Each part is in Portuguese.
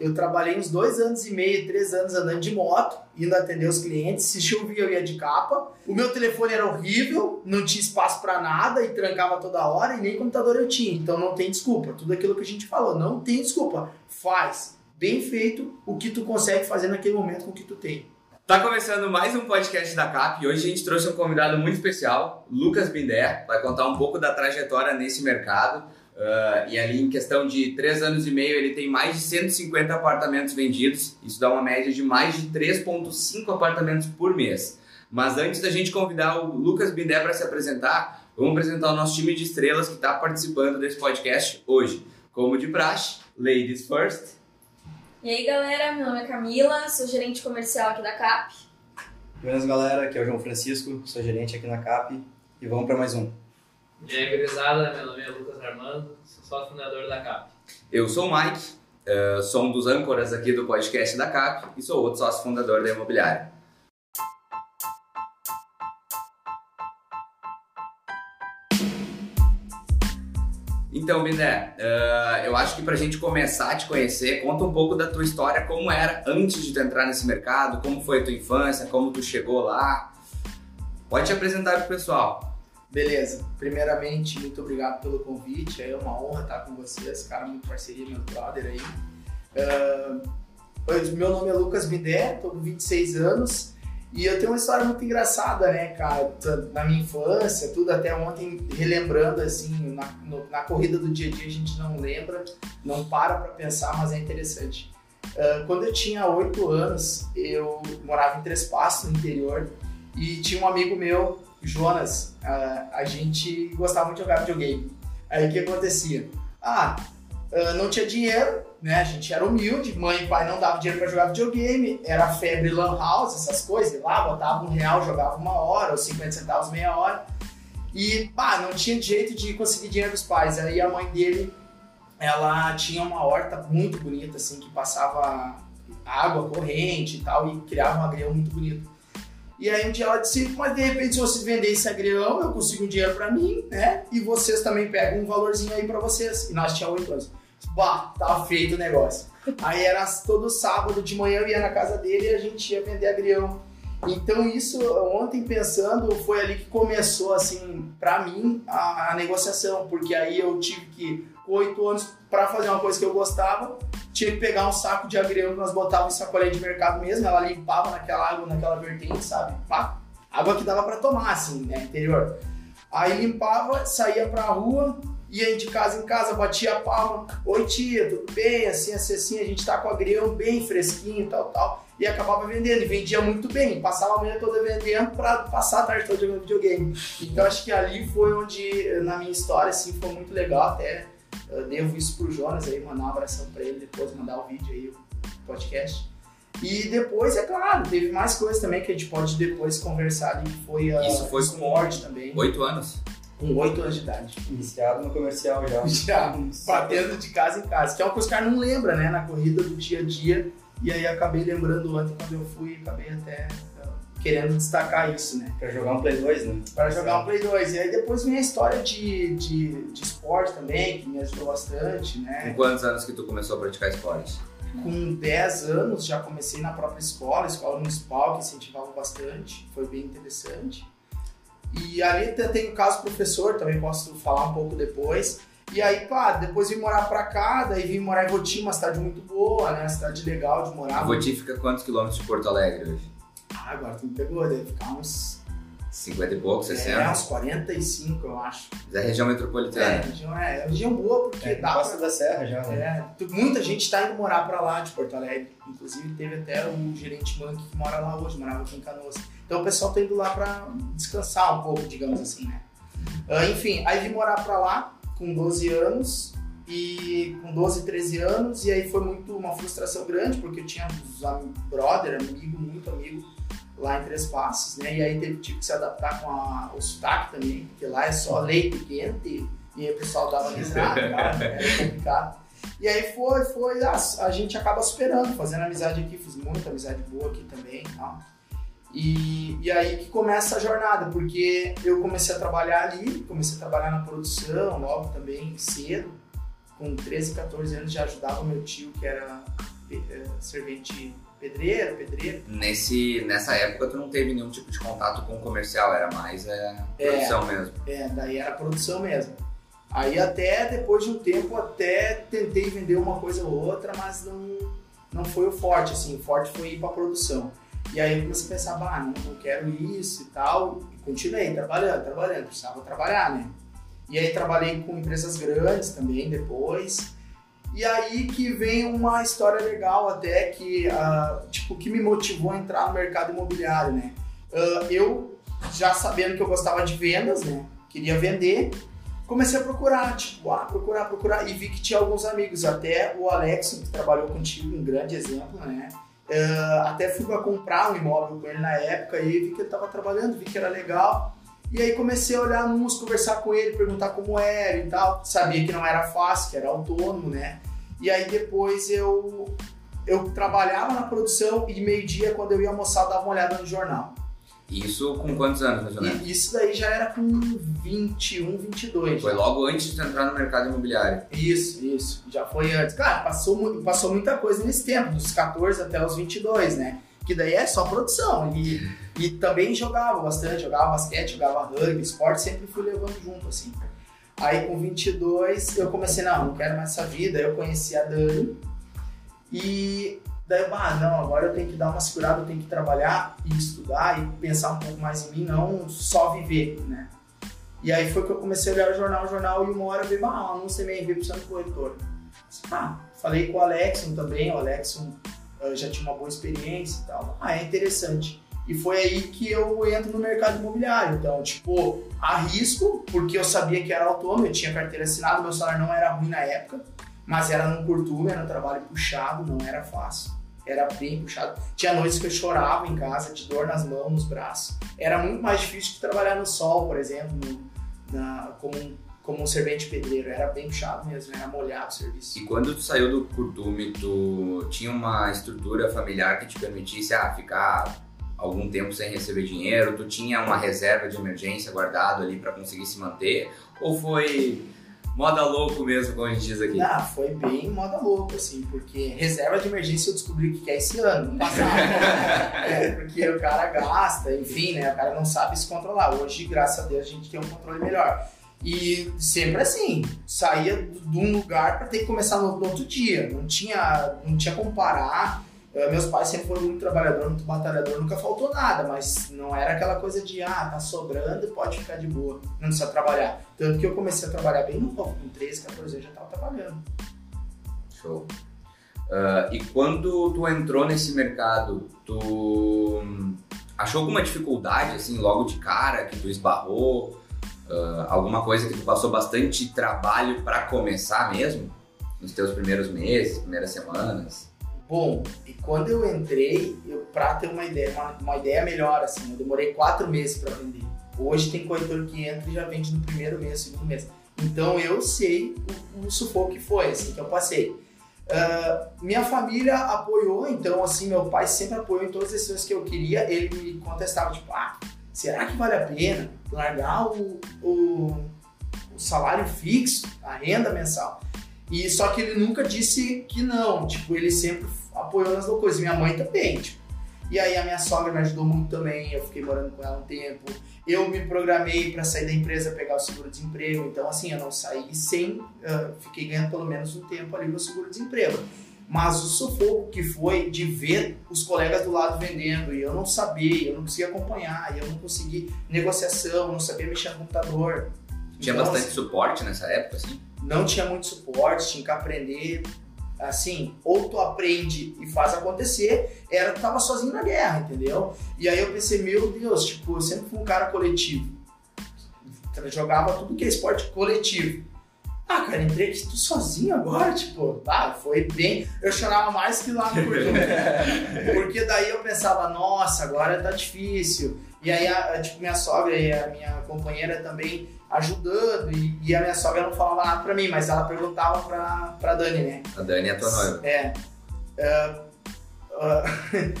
eu trabalhei uns dois anos e meio, três anos andando de moto, indo atender os clientes. Se chovia, eu ia de capa. O meu telefone era horrível, não tinha espaço para nada e trancava toda hora e nem computador eu tinha. Então não tem desculpa. Tudo aquilo que a gente falou, não tem desculpa. Faz bem feito o que tu consegue fazer naquele momento com o que tu tem. Tá começando mais um podcast da CAP e hoje a gente trouxe um convidado muito especial, Lucas Bindé, vai contar um pouco da trajetória nesse mercado. Uh, e ali, em questão de três anos e meio, ele tem mais de 150 apartamentos vendidos. Isso dá uma média de mais de 3,5 apartamentos por mês. Mas antes da gente convidar o Lucas Bindé para se apresentar, vamos apresentar o nosso time de estrelas que está participando desse podcast hoje. Como de praxe, Ladies First. E aí, galera, meu nome é Camila, sou gerente comercial aqui da CAP. Buenas, galera, aqui é o João Francisco, sou gerente aqui na CAP e vamos para mais um. E aí, gurizada, meu nome é Lucas Armando, sou sócio fundador da CAP. Eu sou o Mike, uh, sou um dos âncoras aqui do podcast da CAP e sou outro sócio fundador da imobiliária. Então, Bindé, uh, eu acho que para a gente começar a te conhecer, conta um pouco da tua história, como era antes de tu entrar nesse mercado, como foi a tua infância, como tu chegou lá. Pode te apresentar para o pessoal. Beleza. Primeiramente, muito obrigado pelo convite. É uma honra estar com vocês, cara, muito parceria, meu brother aí. Uh, meu nome é Lucas Bidé, tô com 26 anos e eu tenho uma história muito engraçada, né, cara? Na minha infância, tudo até ontem, relembrando, assim, na, no, na corrida do dia a dia a gente não lembra, não para pra pensar, mas é interessante. Uh, quando eu tinha 8 anos, eu morava em Três Passos, no interior, e tinha um amigo meu Jonas, a, a gente gostava de jogar videogame. Aí o que acontecia? Ah, não tinha dinheiro, né? A gente era humilde, mãe e pai não davam dinheiro para jogar videogame, era febre lan house, essas coisas, e lá botava um real, jogava uma hora, ou 50 centavos meia hora. E, pá, não tinha jeito de conseguir dinheiro dos pais. Aí a mãe dele, ela tinha uma horta muito bonita, assim, que passava água corrente e tal, e criava um agrião muito bonito. E aí um dia ela disse, mas de repente se você vender esse agrião, eu consigo um dinheiro para mim, né? E vocês também pegam um valorzinho aí para vocês. E nós tínhamos oito anos. Bah, tava feito o negócio. Aí era todo sábado de manhã eu ia na casa dele e a gente ia vender agrião. Então isso, ontem pensando, foi ali que começou, assim, para mim, a, a, negociação. Porque aí eu tive que, oito anos, para fazer uma coisa que eu gostava, tinha que pegar um saco de agrião que nós botávamos em sacolinha de mercado mesmo, ela limpava naquela água, naquela vertente, sabe? Pá, água que dava para tomar, assim, né, interior. Aí limpava, saía pra rua, ia de casa em casa, batia a palma, oi tia, tudo bem, assim, assim, assim, a gente tá com o agrião bem fresquinho, tal, tal e acabava vendendo. E vendia muito bem. Passava a manhã toda vendendo para passar a tarde toda jogando videogame. Então acho que ali foi onde, na minha história, assim, foi muito legal. Até eu devo isso pro Jonas aí, mandar um abração para ele depois, mandar o vídeo aí, o podcast. E depois, é claro, teve mais coisas também que a gente pode depois conversar ali, que foi a Isso foi esporte também. Oito anos? Com oito anos de idade. Iniciado no comercial já. Já, batendo de casa em casa. Que é uma coisa que o cara não lembra, né? Na corrida do dia a dia e aí acabei lembrando ontem quando eu fui, acabei até querendo destacar isso, né? Pra jogar um Play 2, né? Pra jogar um Play 2. E aí depois vem a história de, de, de esporte também, que me ajudou bastante, né? Com quantos anos que tu começou a praticar esporte? Com 10 anos já comecei na própria escola, escola municipal, que incentivava bastante, foi bem interessante. E ali tem o caso professor, também posso falar um pouco depois. E aí, pá, depois vim morar pra cá, daí vim morar em Voti, uma cidade muito boa, né? Cidade legal de morar. Voti fica quantos quilômetros de Porto Alegre hoje? Ah, agora tu me pegou, deve ficar uns... 50 e pouco, 60? É, uns 45, eu acho. Mas é região metropolitana. É, região, é, é região boa, porque é, dá Costa pra... da Serra já, né? É, muita gente tá indo morar pra lá de Porto Alegre. Inclusive teve até o gerente Mank que mora lá hoje, morava aqui em Canoas. Então o pessoal tá indo lá pra descansar um pouco, digamos assim, né? Uh, enfim, aí vim morar pra lá, com 12 anos e com 12, 13 anos e aí foi muito uma frustração grande porque eu tinha um brother, amigo, muito amigo lá em Três Passos, né? E aí teve, tive que se adaptar com a, o sotaque também, porque lá é só leite quente e aí o pessoal dava risada, era complicado. E aí foi, foi, a, a, gente acaba superando, fazendo amizade aqui, fiz muita amizade boa aqui também e tal. E, e aí que começa a jornada, porque eu comecei a trabalhar ali, comecei a trabalhar na produção, logo também cedo, com 13, 14 anos já ajudava meu tio, que era eh, servente pedreiro, pedreiro. Nesse, nessa época tu não teve nenhum tipo de contato com o comercial, era mais é, produção mesmo. É, daí era produção mesmo. Aí até depois de um tempo até tentei vender uma coisa ou outra, mas não, não foi o forte, assim, o forte foi ir pra produção. E aí eu comecei a pensar, bah, não, não quero isso e tal, e continuei trabalhando, trabalhando, precisava trabalhar, né? E aí trabalhei com empresas grandes também depois. E aí que vem uma história legal até que, ah, tipo, que me motivou a entrar no mercado imobiliário, né? Ah, eu, já sabendo que eu gostava de vendas, né? Queria vender, comecei a procurar, tipo, ah, procurar, procurar, e vi que tinha alguns amigos, até o Alex, que trabalhou contigo, um grande exemplo, né? Ah, até fui para comprar um imóvel com ele na época e vi que ele estava trabalhando, vi que era legal. E aí comecei a olhar nos, conversar com ele, perguntar como era e tal. Sabia que não era fácil, que era autônomo, né? E aí depois eu eu trabalhava na produção e meio-dia, quando eu ia almoçar, eu dava uma olhada no jornal. Isso com quantos anos, mais ou menos? Isso daí já era com 21, 22. Foi logo antes de entrar no mercado imobiliário. Isso, isso. Já foi antes. Claro, passou, passou muita coisa nesse tempo, dos 14 até os 22, né? Que daí é só produção. E, e também jogava bastante, jogava basquete, jogava rugby, esporte, sempre fui levando junto, assim. Aí com 22 eu comecei, não, não quero mais essa vida. Aí eu conheci a Dani e daí eu, ah, não, agora eu tenho que dar uma segurada, eu tenho que trabalhar e estudar e pensar um pouco mais em mim, não só viver, né? E aí foi que eu comecei a olhar o jornal, o jornal, e uma hora eu vi, ah, um anúncio também, vi precisando de corretor. Ah, falei com o Alexson também, o Alexson eh, já tinha uma boa experiência e tal. Ah, é interessante. E foi aí que eu entro no mercado imobiliário. Então, tipo, arrisco, porque eu sabia que era autônomo, eu tinha carteira assinada, meu salário não era ruim na época, mas era num curtume, era um trabalho puxado, não era fácil. Era bem puxado. Tinha noites que eu chorava em casa, de dor nas mãos, nos braços. Era muito mais difícil que trabalhar no sol, por exemplo, no- na- como, um, como um servente pedreiro. Era bem puxado mesmo, era molhado o serviço. E quando tu saiu do curtume, tu tinha uma estrutura familiar que te permitisse ah, ficar algum tempo sem receber dinheiro? Tu tinha uma reserva de emergência guardado ali para conseguir se manter? Ou foi moda louco mesmo, como a gente diz aqui? Ah, foi bem moda louca, assim, porque reserva de emergência eu descobri que é esse ano, no passado. é, porque o cara gasta, enfim, né? O cara não sabe se controlar. Hoje, graças a Deus, a gente tem um controle melhor. E sempre assim, saía de um lugar para ter que começar no, no outro dia. Não tinha, não tinha como parar. Eh, Meus pais sempre foram muito trabalhador, muito batalhador, nunca faltou nada, mas não era aquela coisa de, ah, tá sobrando, pode ficar de boa, não precisa trabalhar. Tanto que eu comecei a trabalhar bem novo, com 13, 14 anos já tava trabalhando. Show. Ah, e quando tu entrou nesse mercado, tu hum, achou alguma dificuldade, assim, logo de cara, que tu esbarrou? Ah, alguma coisa que tu passou bastante trabalho para começar mesmo? Nos teus primeiros meses, primeiras semanas? Bom, e quando eu entrei, eu, pra ter uma ideia, uma, uma ideia melhor, assim, eu demorei quatro meses para vender. Hoje tem corretor que entra e já vende no primeiro mês, segundo mês. Então eu sei o, o sufoco que foi, assim, que eu passei. Ah, minha família apoiou, então, assim, meu pai sempre apoiou em todas as decisões que eu queria. Ele me contestava, tipo, ah, será que vale a pena largar o, o, o salário fixo, a renda mensal? E só que ele nunca disse que não, tipo, ele sempre apoiou nas loucuras. Minha mãe também, tipo. E aí a minha sogra me ajudou muito também, eu fiquei morando com ela um tempo. Eu me programei para sair da empresa, pegar o seguro-desemprego. Então, assim, eu não saí sem. ah, fiquei ganhando pelo menos um tempo ali no seguro-desemprego. Mas o sufoco que foi de ver os colegas do lado vendendo e eu não sabia, eu não conseguia acompanhar, e eu não conseguia negociação, não sabia mexer no computador. Tinha Então, bastante suporte nessa época, assim? não tinha muito suporte, tinha que aprender. Assim, ou tu aprende e faz acontecer, era tu tava sozinho na guerra, entendeu? E aí eu pensei, meu Deus, tipo, eu sempre fui um cara coletivo. Jogava tudo que é esporte coletivo. Ah, cara, entrei aqui, tô sozinho agora, tipo, ah, foi bem. Eu chorava mais que lá no. Porque daí eu pensava, nossa, agora tá difícil. E aí, a, tipo, minha sogra e a minha companheira também ajudando. E, e a minha sogra não falava nada pra mim, mas ela perguntava pra, pra Dani, né? A Dani é tua noiva. É. Ah, ah,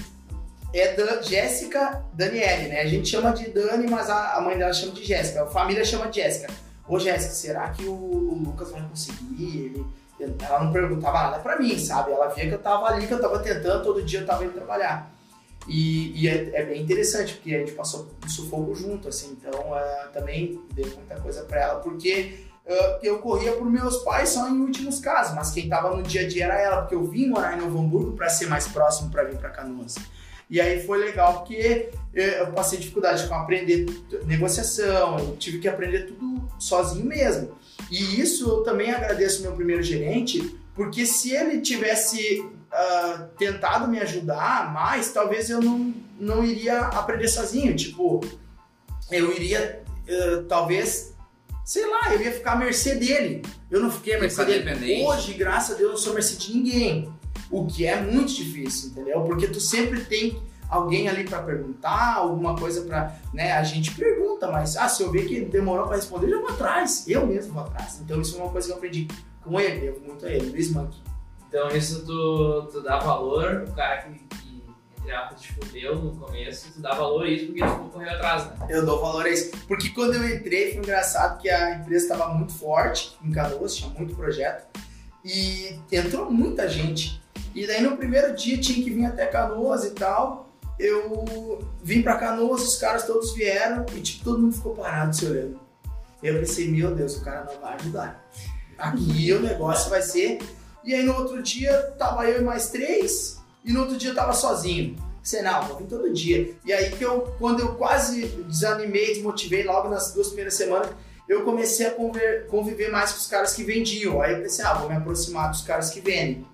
é da Jéssica Daniele, né? A gente chama de Dani, mas a, a mãe dela chama de Jéssica. A família chama de Jéssica. Ô Jéssica, será que o, o Lucas vai conseguir? Ele ela não perguntava nada pra mim, sabe? Ela via que eu tava ali, que eu tava tentando, todo dia eu tava indo trabalhar. E, e é, é, bem interessante, porque a gente passou um sufoco junto, assim, então uh, também deu muita coisa para ela, porque uh, eu corria por meus pais só em últimos casos, mas quem tava no dia a dia era ela, porque eu vim morar em Novo Hamburgo para ser mais próximo para vir para Canoas. E aí foi legal porque eu passei dificuldade com aprender negociação, eu tive que aprender tudo sozinho mesmo. E isso eu também agradeço meu primeiro gerente, porque se ele tivesse uh, tentado me ajudar mais, talvez eu não, não iria aprender sozinho. Tipo, eu iria, uh, talvez, sei lá, eu ia ficar à mercê dele. Eu não fiquei à mercê dele. Hoje, graças a Deus, eu não sou mercê de ninguém. O que é muito difícil, entendeu? Porque tu sempre tem alguém ali para perguntar, alguma coisa para, né? A gente pergunta, mas ah, se eu ver que demorou para responder, eu já vou atrás. Eu mesmo vou atrás. Então isso é uma coisa que eu aprendi com ele, devo muito a ele, Luiz Monkey. Então isso tu, tu dá valor, o cara que, que entre aspas, te fudeu no começo, tu dá valor a isso porque tu correu atrás, né? Eu dou valor a isso. Porque quando eu entrei, foi engraçado que a empresa estava muito forte em Canoas, tinha muito projeto. E entrou muita gente. E daí no primeiro dia tinha que vir até Canoas e tal. Eu vim para Canoas, os caras todos vieram e tipo, todo mundo ficou parado se olhando. Eu pensei, meu Deus, o cara não vai ajudar. Aqui o negócio vai ser e aí no outro dia tava eu e mais três, e no outro dia eu tava sozinho. Sei, não, vou vir todo dia. E aí que eu, quando eu quase desanimei, desmotivei logo nas duas primeiras semanas, eu comecei a conviver mais com os caras que vendiam. Aí eu pensei, ah, vou me aproximar dos caras que vendem.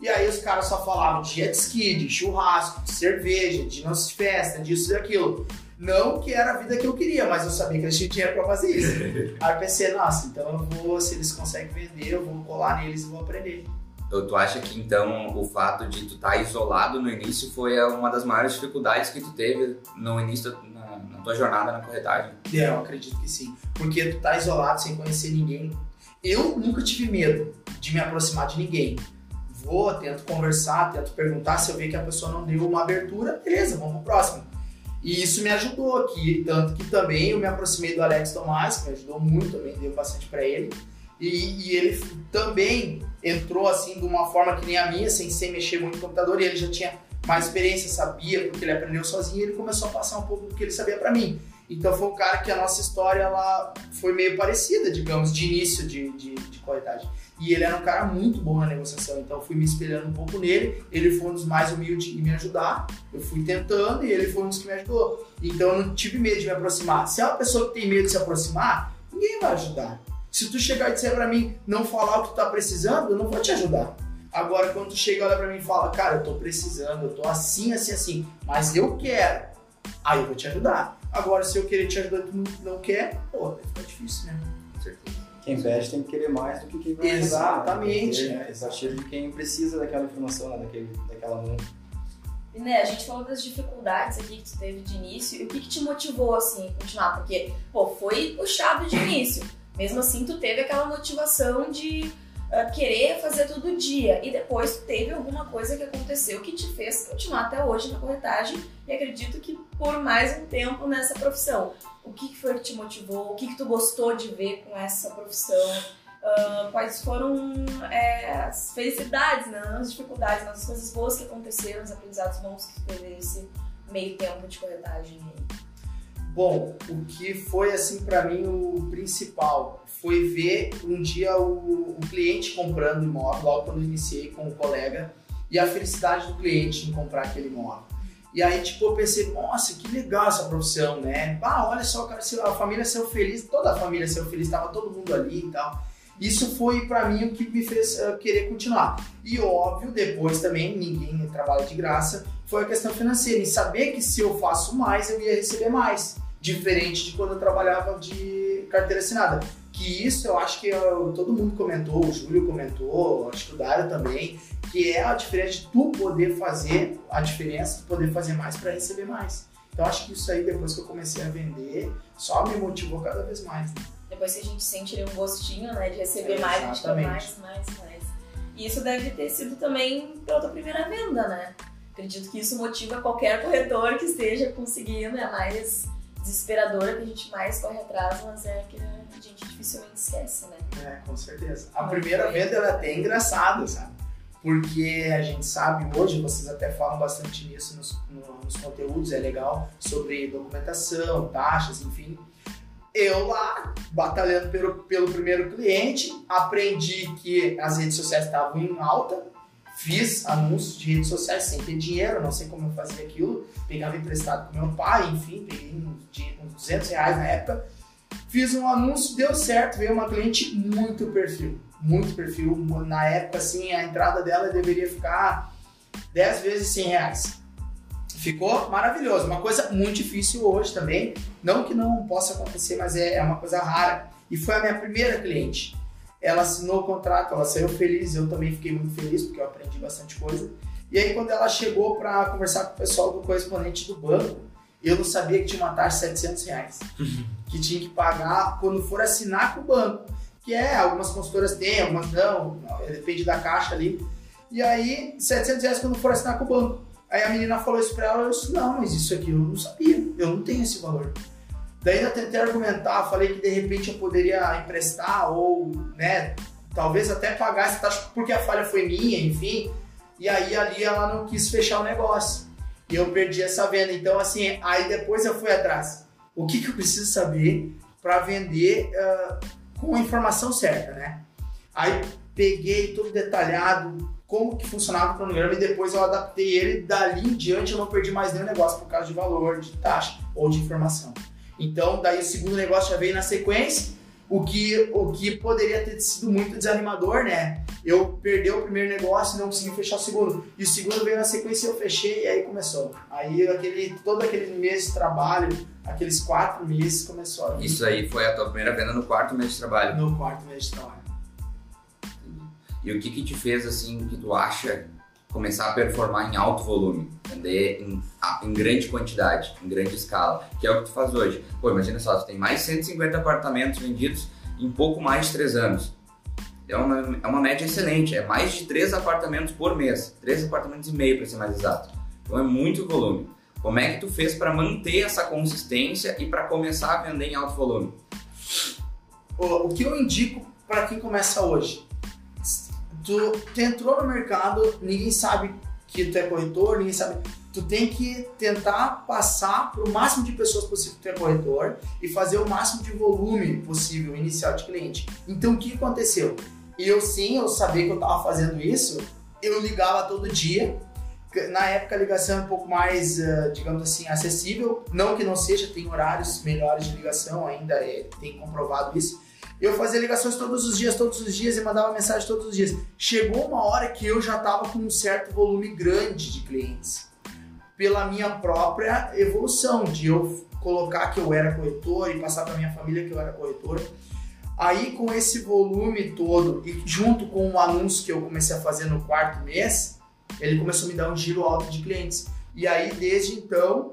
E aí os caras só falavam de jet ski, de churrasco, de cerveja, de nossa festa, disso e daquilo. Não que era a vida que eu queria, mas eu sabia que eles tinham dinheiro pra fazer isso. Aí eu pensei, nossa, então eu vou, se eles conseguem vender, eu vou colar neles e vou aprender. Tu acha que então o fato de tu estar tá isolado no início foi uma das maiores dificuldades que tu teve no início na, na tua jornada na corretagem? É, eu acredito que sim. Porque tu tá isolado sem conhecer ninguém. Eu nunca tive medo de me aproximar de ninguém. Vou, tento conversar, tento perguntar se eu ver que a pessoa não deu uma abertura, beleza, vamos pro próximo. E isso me ajudou aqui, tanto que também eu me aproximei do Alex Tomás, que me ajudou muito, também deu bastante para ele. E, e, ele também entrou assim de uma forma que nem a minha, sem, sem mexer muito no computador, e ele já tinha mais experiência, sabia, porque ele aprendeu sozinho, e ele começou a passar um pouco do que ele sabia para mim. Então foi um cara que a nossa história ela foi meio parecida, digamos, de início de, de, de corretagem. E ele era um cara muito bom na negociação, então eu fui me espelhando um pouco nele. Ele foi um dos mais humildes em me ajudar. Eu fui tentando e ele foi um dos que me ajudou. Então eu não tive medo de me aproximar. Se é uma pessoa que tem medo de se aproximar, ninguém vai ajudar. Se tu chegar e disser pra mim não falar o que tu tá precisando, eu não vou te ajudar. Agora, quando tu chega, olha pra mim e fala, cara, eu tô precisando, eu tô assim, assim, assim, mas eu quero, aí eu vou te ajudar. Agora, se eu querer te ajudar e tu não quer, pô, vai ficar difícil, né? Com certeza. Quem veste tem que querer mais do que quem vai Exatamente. ajudar. Né? Exatamente. de quem precisa daquela informação, né? Daquele, daquela mão. E, né, a gente falou das dificuldades aqui que tu teve de início e o que, que te motivou, assim, a continuar? Porque, pô, foi puxado de início. Mesmo assim, tu teve aquela motivação de querer fazer todo dia. E depois teve alguma coisa que aconteceu que te fez continuar até hoje na corretagem e acredito que por mais um tempo nessa profissão. O que, foi que te motivou? O que, que tu gostou de ver com essa profissão? Uh, quais foram é, as felicidades, né? as dificuldades, as coisas boas que aconteceram, os aprendizados bons que teve nesse meio tempo de corretagem? Bom, o que foi assim para mim o principal foi ver um dia o, o cliente comprando imóvel, logo quando eu iniciei com o colega, e a felicidade do cliente em comprar aquele imóvel. E aí, tipo, eu pensei, nossa, que legal essa profissão, né? Ah, olha só, cara, a família saiu feliz, toda a família saiu feliz, tava todo mundo ali e tal. Isso foi para mim o que me fez uh, querer continuar. E óbvio, depois também, ninguém trabalha de graça, foi a questão financeira, em saber que se eu faço mais, eu ia receber mais. Diferente de quando eu trabalhava de carteira assinada. Que isso eu acho que eu, todo mundo comentou, o Júlio comentou, acho que o Dário também, que é a diferença de tu poder fazer a diferença, tu poder fazer mais para receber mais. Então acho que isso aí, depois que eu comecei a vender, só me motivou cada vez mais. Né? Depois que a gente sente ali um gostinho, né, de receber é, mais, a gente quer mais, mais, mais. E isso deve ter sido também pela tua primeira venda, né? Acredito que isso motiva qualquer corretor que esteja conseguindo, é mais desesperadora que a gente mais corre atrás, mas é que a gente dificilmente esquece, né? É, com certeza. A primeira venda ela é até engraçada, sabe? Porque a gente sabe hoje, vocês até falam bastante nisso nos, no- nos conteúdos, é legal, sobre documentação, taxas, enfim. Eu lá, batalhando pelo, pelo primeiro cliente, aprendi que as redes sociais estavam em alta, fiz anúncios de redes sociais sem ter dinheiro, não sei como eu fazia aquilo, pegava emprestado com meu pai, enfim, peguei uns, dinhe- uns 200 reais na época, fiz um anúncio, deu certo, veio uma cliente muito perfil, muito perfil, na época assim, a entrada dela deveria ficar 10 vezes 100 reais. Ficou maravilhoso, uma coisa muito difícil hoje também, não que não possa acontecer, mas é, é uma coisa rara. E foi a minha primeira cliente. Ela assinou o contrato, ela saiu feliz, eu também fiquei muito feliz porque eu aprendi bastante coisa. E aí quando ela chegou para conversar com o pessoal do correspondente do banco, eu não sabia que tinha uma taxa de 700 reais, que tinha que pagar quando for assinar com o banco, que é, algumas consultoras têm, algumas não, depende da caixa ali. E aí, 700 reais quando for assinar com o banco. Aí a menina falou isso pra ela, eu disse, não, mas isso aqui eu não sabia, eu não tenho esse valor. Daí ainda tentei argumentar, falei que de repente eu poderia emprestar ou, né, talvez até pagar essa taxa porque a falha foi minha, enfim. E aí ali ela não quis fechar o negócio. E eu perdi essa venda. Então, assim, aí depois eu fui atrás. O que, que eu preciso saber para vender ah, com a informação certa, né? Aí peguei tudo detalhado, como que funcionava o cronograma e depois eu adaptei ele. Dali em diante eu não perdi mais nenhum negócio por causa de valor, de taxa ou de informação. Então, daí o segundo negócio já veio na sequência, o que, o que poderia ter sido muito desanimador, né? Eu perdi o primeiro negócio e não consegui fechar o segundo. E o segundo veio na sequência e eu fechei e aí começou. Aí aquele, todo aquele mês de trabalho, aqueles quatro meses começou Isso aí foi a tua primeira venda no quarto mês de trabalho. no quarto mês de trabalho. E o que que te fez, assim, que tu acha começar a performar em alto volume? Vender em, em grande quantidade, em grande escala, que é o que tu faz hoje. Pô, imagina só, tu tem mais de 150 apartamentos vendidos em pouco mais de 3 anos. É uma, é uma média excelente, é mais de 3 apartamentos por mês. 3 apartamentos e meio, para ser mais exato. Então é muito volume. Como é que tu fez para manter essa consistência e para começar a vender em alto volume? O que eu indico para quem começa hoje? Tu, tu entrou no mercado, ninguém sabe que tu é corretor, ninguém sabe. Tu tem que tentar passar para o máximo de pessoas possível que tu é corretor e fazer o máximo de volume possível inicial de cliente. Então o que aconteceu? Eu sim, eu sabia que eu estava fazendo isso, eu ligava todo dia. Na época a ligação é um pouco mais, eh, digamos assim, acessível. Não que não seja, tem horários melhores de ligação ainda, é, tem comprovado isso. Eu fazia ligações todos os dias, todos os dias e mandava mensagem todos os dias. Chegou uma hora que eu já estava com um certo volume grande de clientes. Pela minha própria evolução, de eu colocar que eu era corretor e passar para minha família que eu era corretor. Aí com esse volume todo e junto com o anúncio que eu comecei a fazer no quarto mês, ele começou a me dar um giro alto de clientes. E aí desde então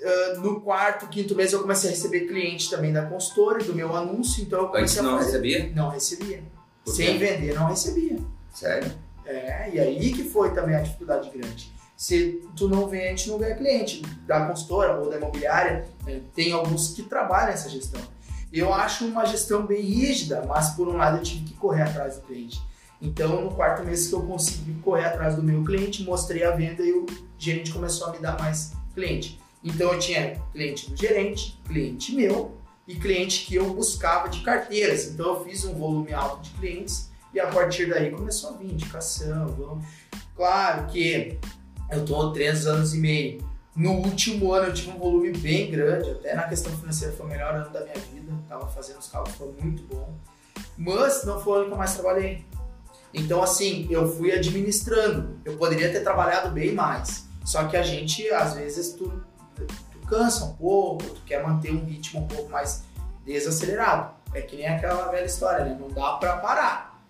Uh, no quarto, quinto mês eu comecei a receber cliente também da consultora, do meu anúncio, então eu Antes comecei a não fazer. recebia? Não recebia. Sem vender, não recebia. Sério? É, e aí que foi também a dificuldade grande. Se tu não vende, não ganha cliente da consultora ou da imobiliária. né? Tem alguns que trabalham essa gestão. Eu acho uma gestão bem rígida, mas por um lado eu tive que correr atrás do cliente. Então, no quarto mês que eu consegui correr atrás do meu cliente, mostrei a venda e o gerente começou a me dar mais cliente. Então, eu tinha cliente do gerente, cliente meu e cliente que eu buscava de carteiras. Então, eu fiz um volume alto de clientes e a partir daí começou a vir indicação. vamos- Claro que eu estou três anos e meio. No último ano eu tive um volume bem grande, até na questão financeira foi o melhor ano da minha vida. Tava fazendo os cálculos, foi muito bom. Mas não foi o ano que eu mais trabalhei. Então, assim, eu fui administrando. Eu poderia ter trabalhado bem mais. Só que a gente, às vezes, tu, tu cansa um pouco, tu quer manter um ritmo um pouco mais desacelerado. É que nem aquela velha história, né? Não dá pra parar.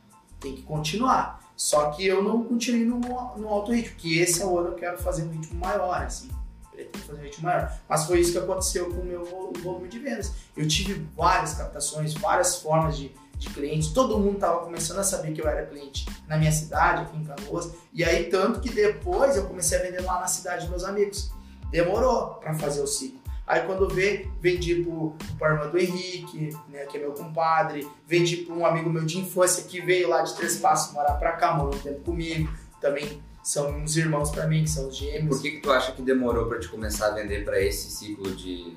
Tem que continuar. Só que eu não continuei no, no alto ritmo, que esse é o ano eu quero fazer um ritmo maior, assim. Pretendo fazer um ritmo maior. Mas foi isso que aconteceu com o meu vol- volume de vendas. Eu tive várias captações, várias formas de, de clientes. Todo mundo estava começando a saber que eu era cliente na minha cidade, aqui em Canoas. E aí, tanto que depois eu comecei a vender lá na cidade dos meus amigos. Demorou para fazer o ciclo. Aí quando vê, vendi pro, pra irmã do Henrique, né, que é meu compadre, vendi pra um amigo meu de infância que veio lá de Três Passos morar pra cá, morou um tempo comigo, também são uns irmãos pra mim, que são os gêmeos. Por que, que tu acha que demorou pra te começar a vender pra esse ciclo de.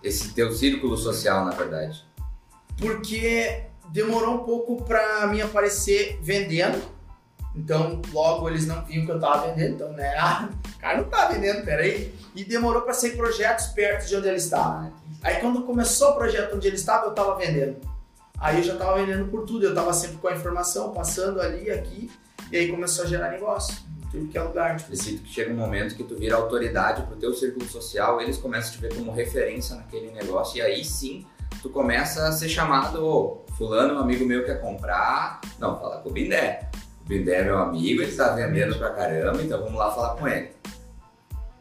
esse teu círculo social, na verdade? Porque demorou um pouco pra mim aparecer vendendo. Então, logo eles não viam que eu tava vendendo. Então, né? Ah, o cara não tá vendendo, peraí. E demorou pra ser projetos perto de onde ele estava. Aí, quando começou o projeto onde ele estava, eu tava vendendo. Aí, eu já tava vendendo por tudo. Eu tava sempre com a informação, passando ali, aqui. E aí, começou a gerar negócio. Tudo que é lugar. Tipo, Acredito que chega um momento que tu vira autoridade pro teu círculo social, eles começam a te ver como referência naquele negócio, e aí sim tu começa a ser chamado, ô, fulano, um amigo meu quer comprar. Não, fala com o Bindé. O Bindé é meu amigo, ele tá vendendo pra caramba, então vamos lá falar com ele.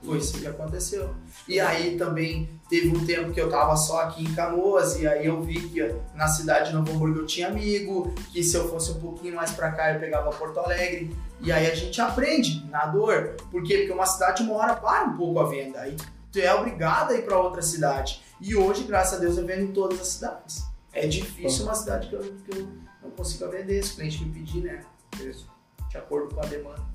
Foi isso que aconteceu. E aí também teve um tempo que eu tava só aqui em Canoas e aí eu vi que na cidade de Novo Hamburgo eu tinha amigo, que se eu fosse um pouquinho mais pra cá eu pegava Porto Alegre. E aí a gente aprende na dor. Por quê? Porque uma cidade uma hora para um pouco a venda. Aí tu é obrigado a ir pra outra cidade. E hoje, graças a Deus, eu vendo em todas as cidades. É difícil uma cidade que eu, que eu não consiga vender, se o cliente me pedir, né? De acordo com a demanda.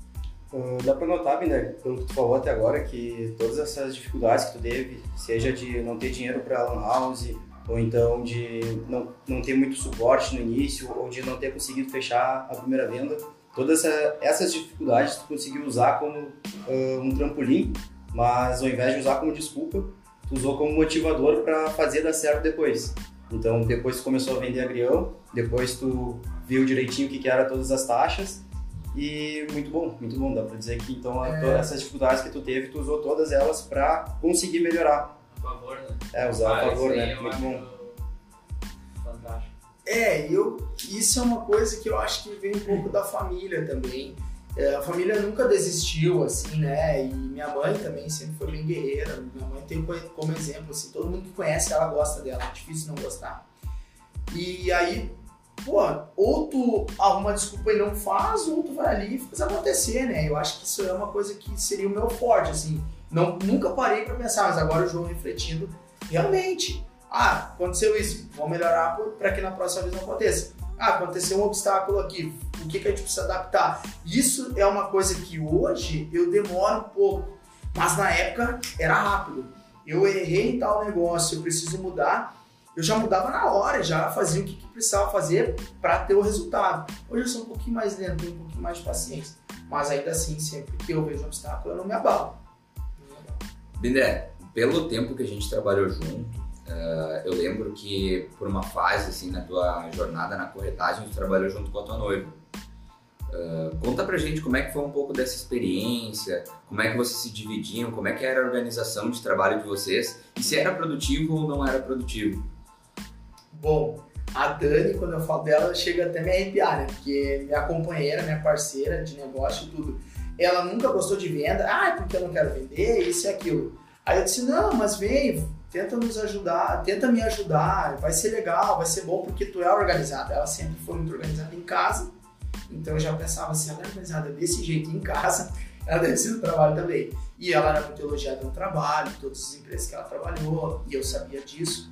Uh, dá pra notar, Binder, pelo que tu falou até agora, que todas essas dificuldades que tu teve, seja de não ter dinheiro para lan house, ou então de não, não ter muito suporte no início, ou de não ter conseguido fechar a primeira venda, todas essa, essas dificuldades tu conseguiu usar como uh, um trampolim, mas ao invés de usar como desculpa, tu usou como motivador para fazer dar certo depois. Então, depois tu começou a vender agrião, depois tu viu direitinho o que, que era todas as taxas, e muito bom, muito bom. Dá pra dizer que então É. todas essas dificuldades que tu teve, tu usou todas elas pra conseguir melhorar. A favor, né? É, usar a Ah, favor, isso aí né? eu Muito bom. Fantástico. É, eu, isso é uma coisa que eu acho que vem um pouco da família também. É, a família nunca desistiu, assim, né? E minha mãe também sempre foi bem guerreira. Minha mãe tem co- como exemplo, assim, todo mundo que conhece ela gosta dela, é difícil não gostar. E aí, pô, ou tu arruma desculpa e não faz, ou tu vai ali e faz acontecer, né? Eu acho que isso é uma coisa que seria o meu forte, assim. Não, nunca parei pra pensar, mas agora o João refletindo, realmente, ah, aconteceu isso, vamos melhorar para que na próxima vez não aconteça. Ah, aconteceu um obstáculo aqui, o que, que a gente precisa adaptar? Isso é uma coisa que hoje eu demoro um pouco, mas na época era rápido. Eu errei em tal negócio, eu preciso mudar. Eu já mudava na hora, já fazia o que, que precisava fazer para ter o resultado. Hoje eu sou um pouquinho mais lento, tenho um pouquinho mais de paciência. Mas ainda assim, sempre que eu vejo um obstáculo, eu não me abalo. Bindé, pelo tempo que a gente trabalhou junto, eh, eu lembro que por uma fase, assim, na tua jornada na corretagem, tu trabalhou junto com a tua noiva. Eh, conta pra gente como é que foi um pouco dessa experiência, como é que vocês se dividiam, como é que era a organização de trabalho de vocês, e se era produtivo ou não era produtivo. Bom, a Dani, quando eu falo dela, chega até me arrepiar, né? Porque é minha companheira, minha parceira de negócio e tudo. Ela nunca gostou de venda. Ah, porque eu não quero vender, isso e aquilo. Aí eu disse, não, mas vem, tenta nos ajudar, tenta me ajudar, vai ser legal, vai ser bom, porque tu é organizada. Ela sempre foi muito organizada em casa, então eu já pensava, se ela é organizada desse jeito em casa, ela deve ser no trabalho também. E ela era muito elogiada no trabalho, todas as empresas que ela trabalhou, e eu sabia disso.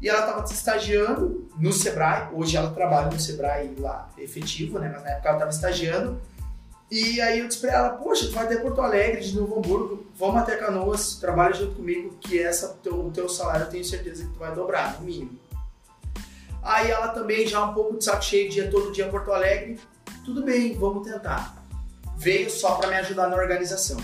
E ela estava estagiando no Sebrae, hoje ela trabalha no Sebrae lá, efetivo, né? Mas na época ela estava estagiando. E aí eu disse pra ela, poxa, tu vai até Porto Alegre, de Novo Hamburgo, vamos até Canoas, trabalha junto comigo, que essa, teu, o teu salário eu tenho certeza que tu vai dobrar, no mínimo. Aí ela também, já um pouco de saco cheio, dia todo dia Porto Alegre, tudo bem, vamos tentar. Veio só para me ajudar na organização.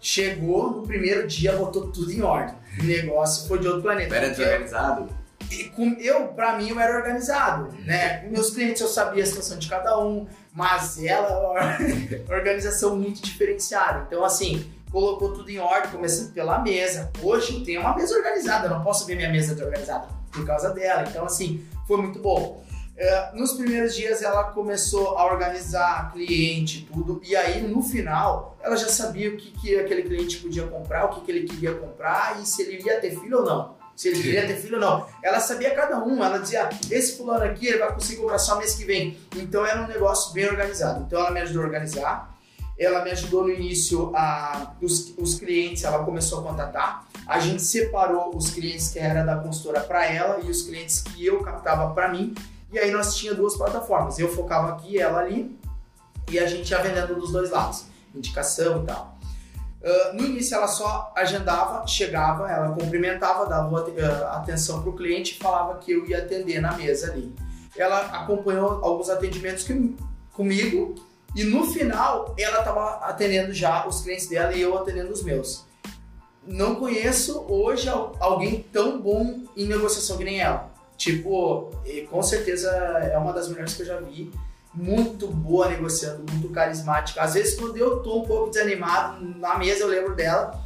Chegou no primeiro dia, botou tudo em ordem. O negócio foi de outro planeta. Era desorganizado? e com- eu, pra mim, eu era organizado, né? Com meus clientes eu sabia a situação de cada um, mas ela é uma organização muito diferenciada. Então, assim, colocou tudo em ordem, começando pela mesa. Hoje eu tenho uma mesa organizada, não posso ver minha mesa desorganizada por causa dela. Então, assim, foi muito bom. É, nos primeiros dias ela começou a organizar cliente, tudo, e aí no final ela já sabia o que, que aquele cliente podia comprar, o que, que ele queria comprar e se ele ia ter filho ou não. Se ele queria ter filho ou não. Ela sabia cada um, ela dizia: esse fulano aqui ele vai conseguir comprar só mês que vem. Então era um negócio bem organizado. Então ela me ajudou a organizar. Ela me ajudou no início a os, os clientes, ela começou a contatar. A gente separou os clientes que era da consultora para ela e os clientes que eu captava para mim. E aí nós tinha duas plataformas. Eu focava aqui, ela ali, e a gente ia vendendo dos dois lados, indicação e tal. Uh, no início ela só agendava, chegava, ela cumprimentava, dava uh, atenção para o cliente e falava que eu ia atender na mesa ali. Ela acompanhou alguns atendimentos que, comigo e no final ela estava atendendo já os clientes dela e eu atendendo os meus. Não conheço hoje alguém tão bom em negociação que nem ela. Tipo, com certeza é uma das melhores que eu já vi muito boa negociando, muito carismática. Às vezes, quando eu tô um pouco desanimado, na mesa eu lembro dela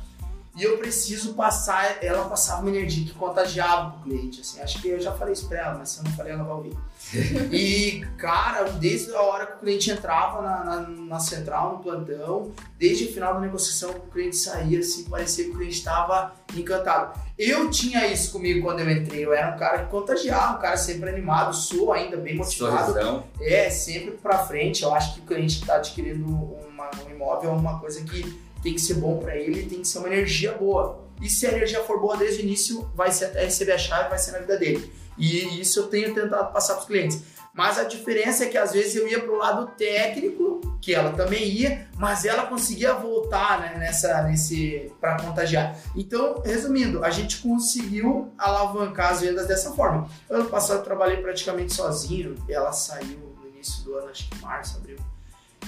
e eu preciso passar, ela passava uma energia que contagiava pro cliente, assim. Acho que eu já falei isso pra ela, mas se eu não falei, ela vai ouvir. e, cara, desde a hora que o cliente entrava na, na, na, central, no plantão, desde o final da negociação, o cliente saía, assim, parecia que o cliente estava encantado. Eu tinha isso comigo quando eu entrei, eu era um cara que contagiava, um cara sempre animado, sou ainda bem motivado. Sorrisão. É, sempre pra frente. Eu acho que o cliente está adquirindo uma, um imóvel é uma coisa que tem que ser bom para ele, tem que ser uma energia boa. E se a energia for boa desde o início, vai ser até receber a chave, vai ser na vida dele. E isso eu tenho tentado passar para os clientes. Mas a diferença é que às vezes eu ia para o lado técnico, que ela também ia, mas ela conseguia voltar né, nessa, nesse para contagiar. Então, resumindo, a gente conseguiu alavancar as vendas dessa forma. Ano passado eu trabalhei praticamente sozinho, ela saiu no início do ano, acho que março, abril.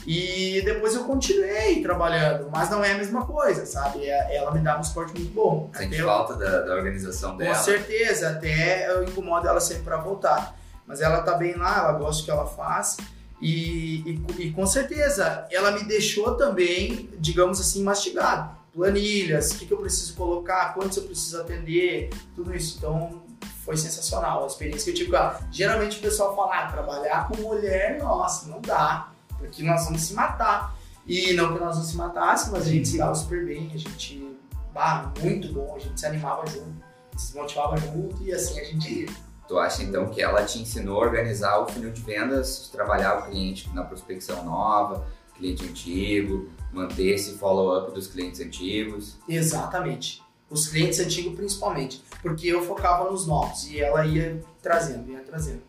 E depois eu continuei trabalhando, mas não é a mesma coisa, sabe? É, ela me dá um suporte muito bom. Sente até falta eu... da, da, organização dela. Com certeza, até eu incomodo ela sempre para voltar. Mas ela tá bem lá, ela gosta do que ela faz. E, e, e, com certeza, ela me deixou também, digamos assim, mastigado. Planilhas, o que, que eu preciso colocar, quantos eu preciso atender, tudo isso. Então, foi sensacional a experiência que eu tive com ela. Geralmente o pessoal fala, ah, trabalhar com mulher, nossa, não dá porque nós vamos se matar. E não que nós não se matássemos, mas a gente se dava super bem, a gente, bah, muito bom, a gente se animava junto, se motivava junto e assim a gente ia. Tu acha então que ela te ensinou a organizar o funil de vendas, trabalhar o cliente na prospecção nova, cliente antigo, manter esse follow-up dos clientes antigos? Exatamente. Os clientes antigos principalmente, porque eu focava nos novos e ela ia trazendo, ia trazendo.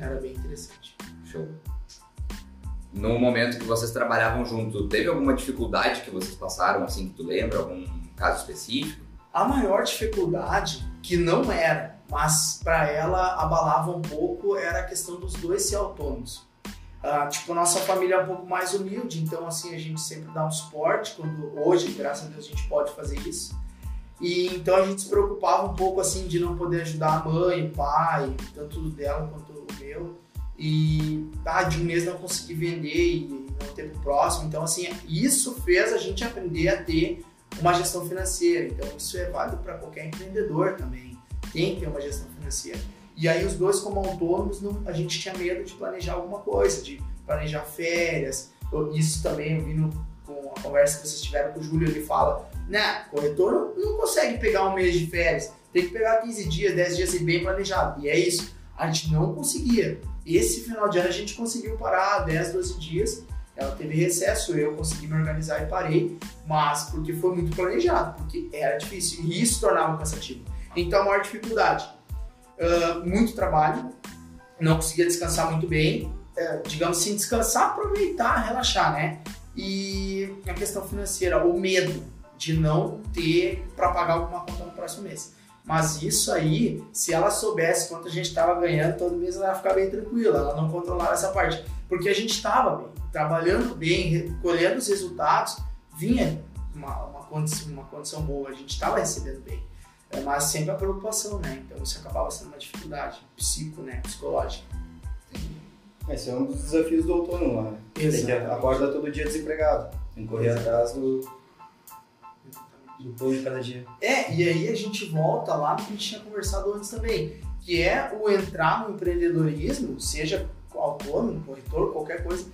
Era bem interessante. Show no momento que vocês trabalhavam junto, teve alguma dificuldade que vocês passaram, assim, que tu lembra? Algum caso específico? A maior dificuldade, que não era, mas para ela abalava um pouco, era a questão dos dois ser autônomos. Uh, tipo, nossa família é um pouco mais humilde, então assim, a gente sempre dá um suporte, quando hoje, graças a Deus, a gente pode fazer isso. E então a gente se preocupava um pouco assim de não poder ajudar a mãe, o pai, tanto dela quanto o meu e ah, de um mês não conseguir vender e não ter pro próximo. Então, assim, isso fez a gente aprender a ter uma gestão financeira. Então, isso é válido para qualquer empreendedor também. Tem que ter uma gestão financeira. E aí, os dois, como autônomos, não, a gente tinha medo de planejar alguma coisa, de planejar férias. Isso também eu vi no, com a conversa que vocês tiveram com o Júlio. Ele fala: né, corretor não, consegue pegar um mês de férias, tem que pegar 15 dias, 10 dias assim, bem planejado. E é isso. A gente não conseguia. Esse final de ano a gente conseguiu parar 10, 12 dias. Ela teve recesso, eu consegui me organizar e parei, mas porque foi muito planejado, porque era difícil e isso tornava cansativo. Então a maior dificuldade, uh, muito trabalho, não conseguia descansar muito bem, uh, digamos assim, descansar, aproveitar, relaxar, né? E a questão financeira, o medo de não ter para pagar alguma conta no próximo mês. Mas isso aí, se ela soubesse quanto a gente estava ganhando, todo mês ela ia ficar bem tranquila, ela não controlava essa parte. Porque a gente estava bem, trabalhando bem, colhendo os resultados, vinha uma, uma, condição, uma condição boa, a gente estava recebendo bem. É, mas sempre a preocupação, né? Então isso acabava sendo uma dificuldade psico, né? psicológica. Esse é um dos desafios do autônomo, né? Tem que acordar todo dia desempregado, tem que correr atrás do do pão de cada dia. É, e aí a gente volta lá no que a gente tinha conversado antes também, que é o entrar no empreendedorismo, seja autônomo, corretor, qualquer coisa,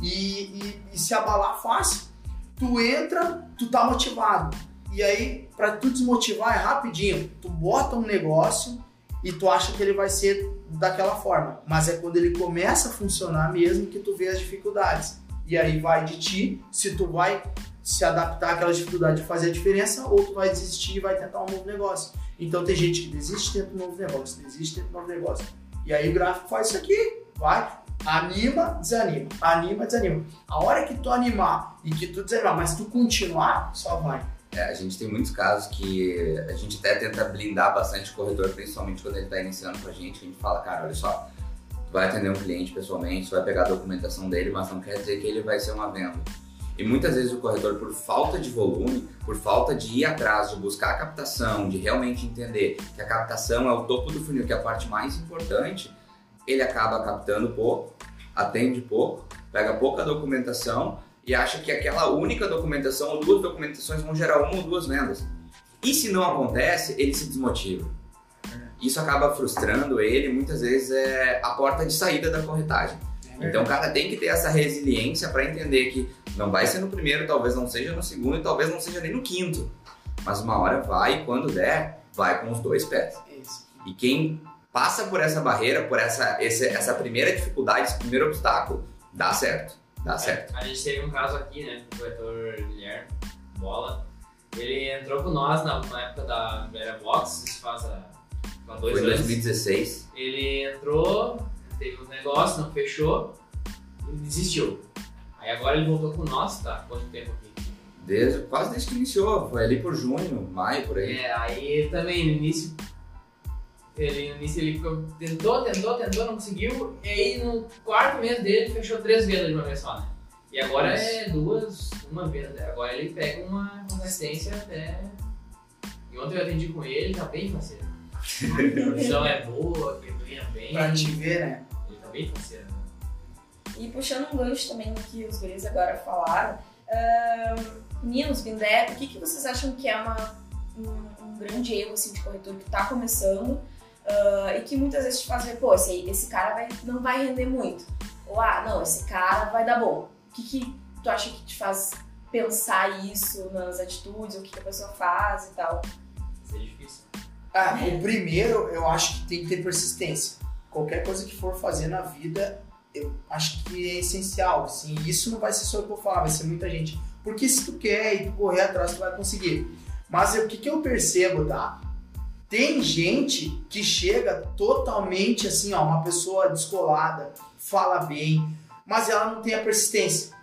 e, e, e se abalar fácil. Tu entra, tu tá motivado. E aí, para tu desmotivar é rapidinho. Tu bota um negócio e tu acha que ele vai ser daquela forma. Mas é quando ele começa a funcionar mesmo que tu vê as dificuldades. E aí vai de ti se tu vai se adaptar àquela dificuldade de fazer a diferença, ou tu vai desistir e vai tentar um novo negócio. Então tem gente que desiste tenta um novo negócio, desiste tenta um novo negócio. E aí o gráfico faz isso aqui, vai, anima, desanima, anima, desanima. A hora que tu animar e que tu desanimar, mas tu continuar, só vai. É, a gente tem muitos casos que a gente até tenta blindar bastante o corretor, principalmente quando ele está iniciando com a gente. A gente fala, cara, olha só, tu vai atender um cliente pessoalmente, tu vai pegar a documentação dele, mas não quer dizer que ele vai ser uma venda. E muitas vezes o corretor, por falta de volume, por falta de ir atrás, de buscar a captação, de realmente entender que a captação é o topo do funil, que é a parte mais importante, ele acaba captando pouco, atende pouco, pega pouca documentação e acha que aquela única documentação ou duas documentações vão gerar uma ou duas vendas. E se não acontece, ele se desmotiva. Isso acaba frustrando ele, muitas vezes é a porta de saída da corretagem. Então o cara tem que ter essa resiliência para entender que não vai ser no primeiro, talvez não seja no segundo e talvez não seja nem no quinto. Mas uma hora vai e quando der, vai com os dois pés. Isso. E quem passa por essa barreira, por essa, esse, essa primeira dificuldade, esse primeiro obstáculo, dá certo. Dá certo. A gente teve um caso aqui, né, com o corretor Guilherme Bola. Ele entrou com nós na, na época da Vera Box, isso faz há, há dois Foi em anos. 2016. Ele entrou, teve um negócio, não fechou, e desistiu. Aí agora ele voltou com nós, tá? Quanto tempo aqui? Desde, quase desde que iniciou. Foi ali por junho, maio, por aí. É, aí também no início. Ele, no início ele ficou- tentou, tentou, tentou, não conseguiu. E aí no quarto mês dele ele fechou três vendas de uma vez só, né? E agora é duas, uma venda. Agora ele pega uma consistência até. E ontem eu atendi com ele, tá bem parceiro. A visão é boa, ganha bem. Pra te ver, né? Bem parceiro. né? E puxando um gancho também do que os guris agora falaram, ahn, meninos, Bindé, o que, que vocês acham que é uma, um, um grande erro assim, de corretor que tá começando ah, e que muitas vezes te faz ver, pô, esse, aí- esse cara vai, não vai render muito. Ou, ah, não, esse cara vai dar bom. O que, que tu acha que te faz pensar isso nas atitudes, o que, que a pessoa faz e tal? Isso é difícil. Ah, o primeiro, eu acho que tem que ter persistência. Qualquer coisa que for fazer na vida, eu acho que é essencial. Assim, isso não vai ser só eu vou falar, vai ser muita gente. Porque se tu quer e tu correr atrás, tu vai conseguir. Mas o que, que eu percebo, tá? Tem gente que chega totalmente assim, ó, uma pessoa descolada, fala bem, mas ela não tem a persistência.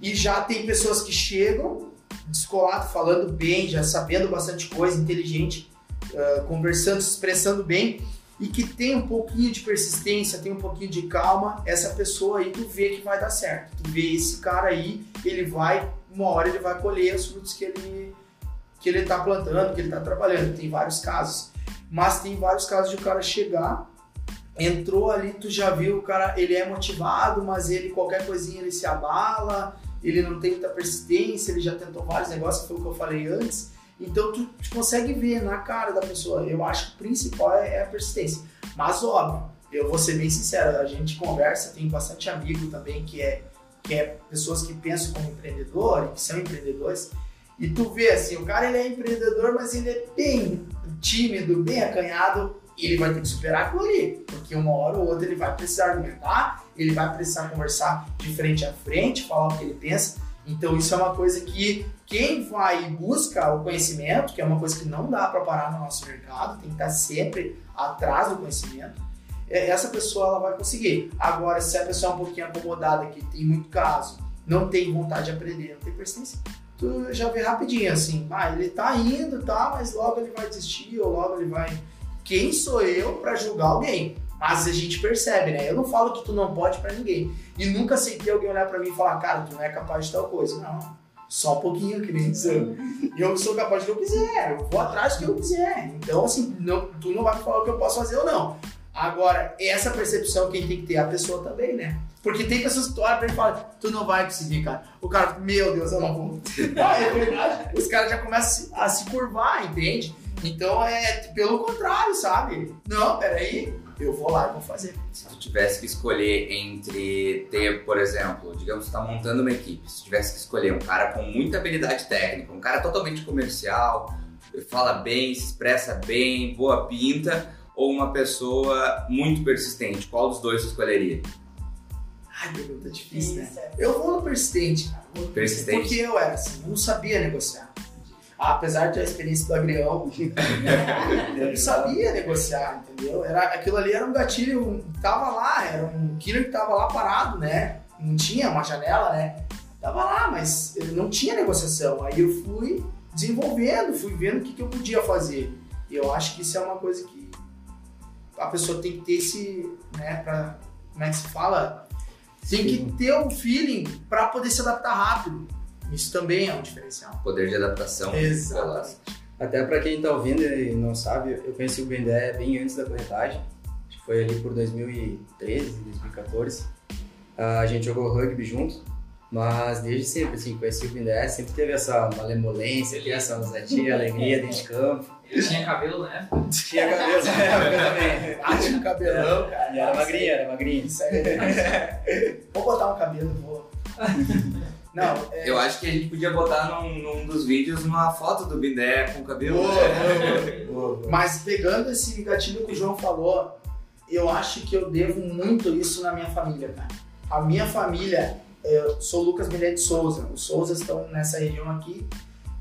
E já tem pessoas que chegam descolado, falando bem, já sabendo bastante coisa, inteligente, ah, conversando, se expressando bem e que tem um pouquinho de persistência, tem um pouquinho de calma, essa pessoa aí tu vê que vai dar certo. Tu vê esse cara aí, ele vai, uma hora ele vai colher os frutos que ele que ele tá plantando, que ele tá trabalhando. Tem vários casos. Mas tem vários casos de o cara chegar, entrou ali, tu já viu o cara, ele é motivado, mas ele qualquer coisinha ele se abala, ele não tem muita persistência, ele já tentou vários negócios, foi o que eu falei antes. Então tu, consegue ver na cara da pessoa. Eu acho que o principal é, é a persistência. Mas óbvio, eu vou ser bem sincero, a gente conversa, tem bastante amigo também que é, que é pessoas que pensam como empreendedor, que são empreendedores. E tu vê assim, o cara ele é empreendedor, mas ele é bem tímido, bem acanhado, e ele vai ter que superar aquilo ali, porque uma hora ou outra ele vai precisar argumentar, ele vai precisar conversar de frente a frente, falar o que ele pensa. Então isso é uma coisa que quem vai e busca o conhecimento, que é uma coisa que não dá para parar no nosso mercado, tem que estar sempre atrás do conhecimento. é, Essa pessoa ela vai conseguir. Agora, se a pessoa é um pouquinho acomodada, que tem muito caso, não tem vontade de aprender, não tem persistência, tu já vê rapidinho assim, ah, ele tá indo, tá, mas logo ele vai desistir ou logo ele vai. Quem sou eu para julgar alguém? Mas a gente percebe, né? Eu não falo que tu não pode para ninguém. E nunca aceitei alguém olhar para mim e falar, cara, tu não é capaz de tal coisa. Não. Só um pouquinho, que nem dizer. Eu sou capaz do que eu quiser, eu vou atrás do que eu quiser. Então, assim, não, tu não vai me falar o que eu posso fazer ou não. Agora, essa percepção quem tem que ter é a pessoa também, né? Porque tem pessoas que tu olha pra ele e fala, tu não vai conseguir, cara. O cara, meu Deus, eu não vou. Ah, é verdade. Os caras já começam a se curvar, entende? Então é pelo contrário, sabe? Não, peraí, eu vou lá e vou fazer. Se tu tivesse que escolher entre ter, por exemplo, digamos que tá montando uma equipe, se tu tivesse que escolher um cara com muita habilidade técnica, um cara totalmente comercial, fala bem, se expressa bem, boa pinta, ou uma pessoa muito persistente, qual dos dois tu escolheria? Ai, pergunta difícil, né? Eu vou no persistente, cara. Persistente. Porque eu era assim, eu não sabia negociar. Apesar da experiência do agrião, eu não sabia negociar, entendeu? Era, aquilo ali era um gatilho, tava lá, era um killer que tava lá parado, né? Não tinha uma janela, né? Tava lá, mas ele não tinha negociação. Aí eu fui desenvolvendo, fui vendo o que, que eu podia fazer. E eu acho que isso é uma coisa que a pessoa tem que ter esse, né, pra, como é que se fala? Tem que ter um feeling para poder se adaptar rápido. Isso também é um diferencial. Poder de adaptação. Exatamente. Até para quem tá ouvindo e não sabe, eu conheci o Bendé bem antes da corretagem. Acho que foi ali por 2013, 2014. Ah, A gente jogou rugby junto, mas desde sempre, assim, conheci o Bendé, sempre teve essa malemolência, aqui, essa ousadia, alegria dentro de campo. Ele tinha cabelo, né? Tinha cabelo na época também. Ah, tinha um cabelão, cara. E era magrinha, era magrinha. Isso aí. Vou botar um cabelo, vou. Não, é... Eu acho que a gente podia botar num, num dos vídeos uma foto do Bindé com cabelo. Boa, né? boa, boa. Mas pegando esse gatilho que o João falou, eu acho que eu devo muito isso na minha família, cara. A minha família, eu sou Lucas Bindé de Souza. Os Souzas estão nessa região aqui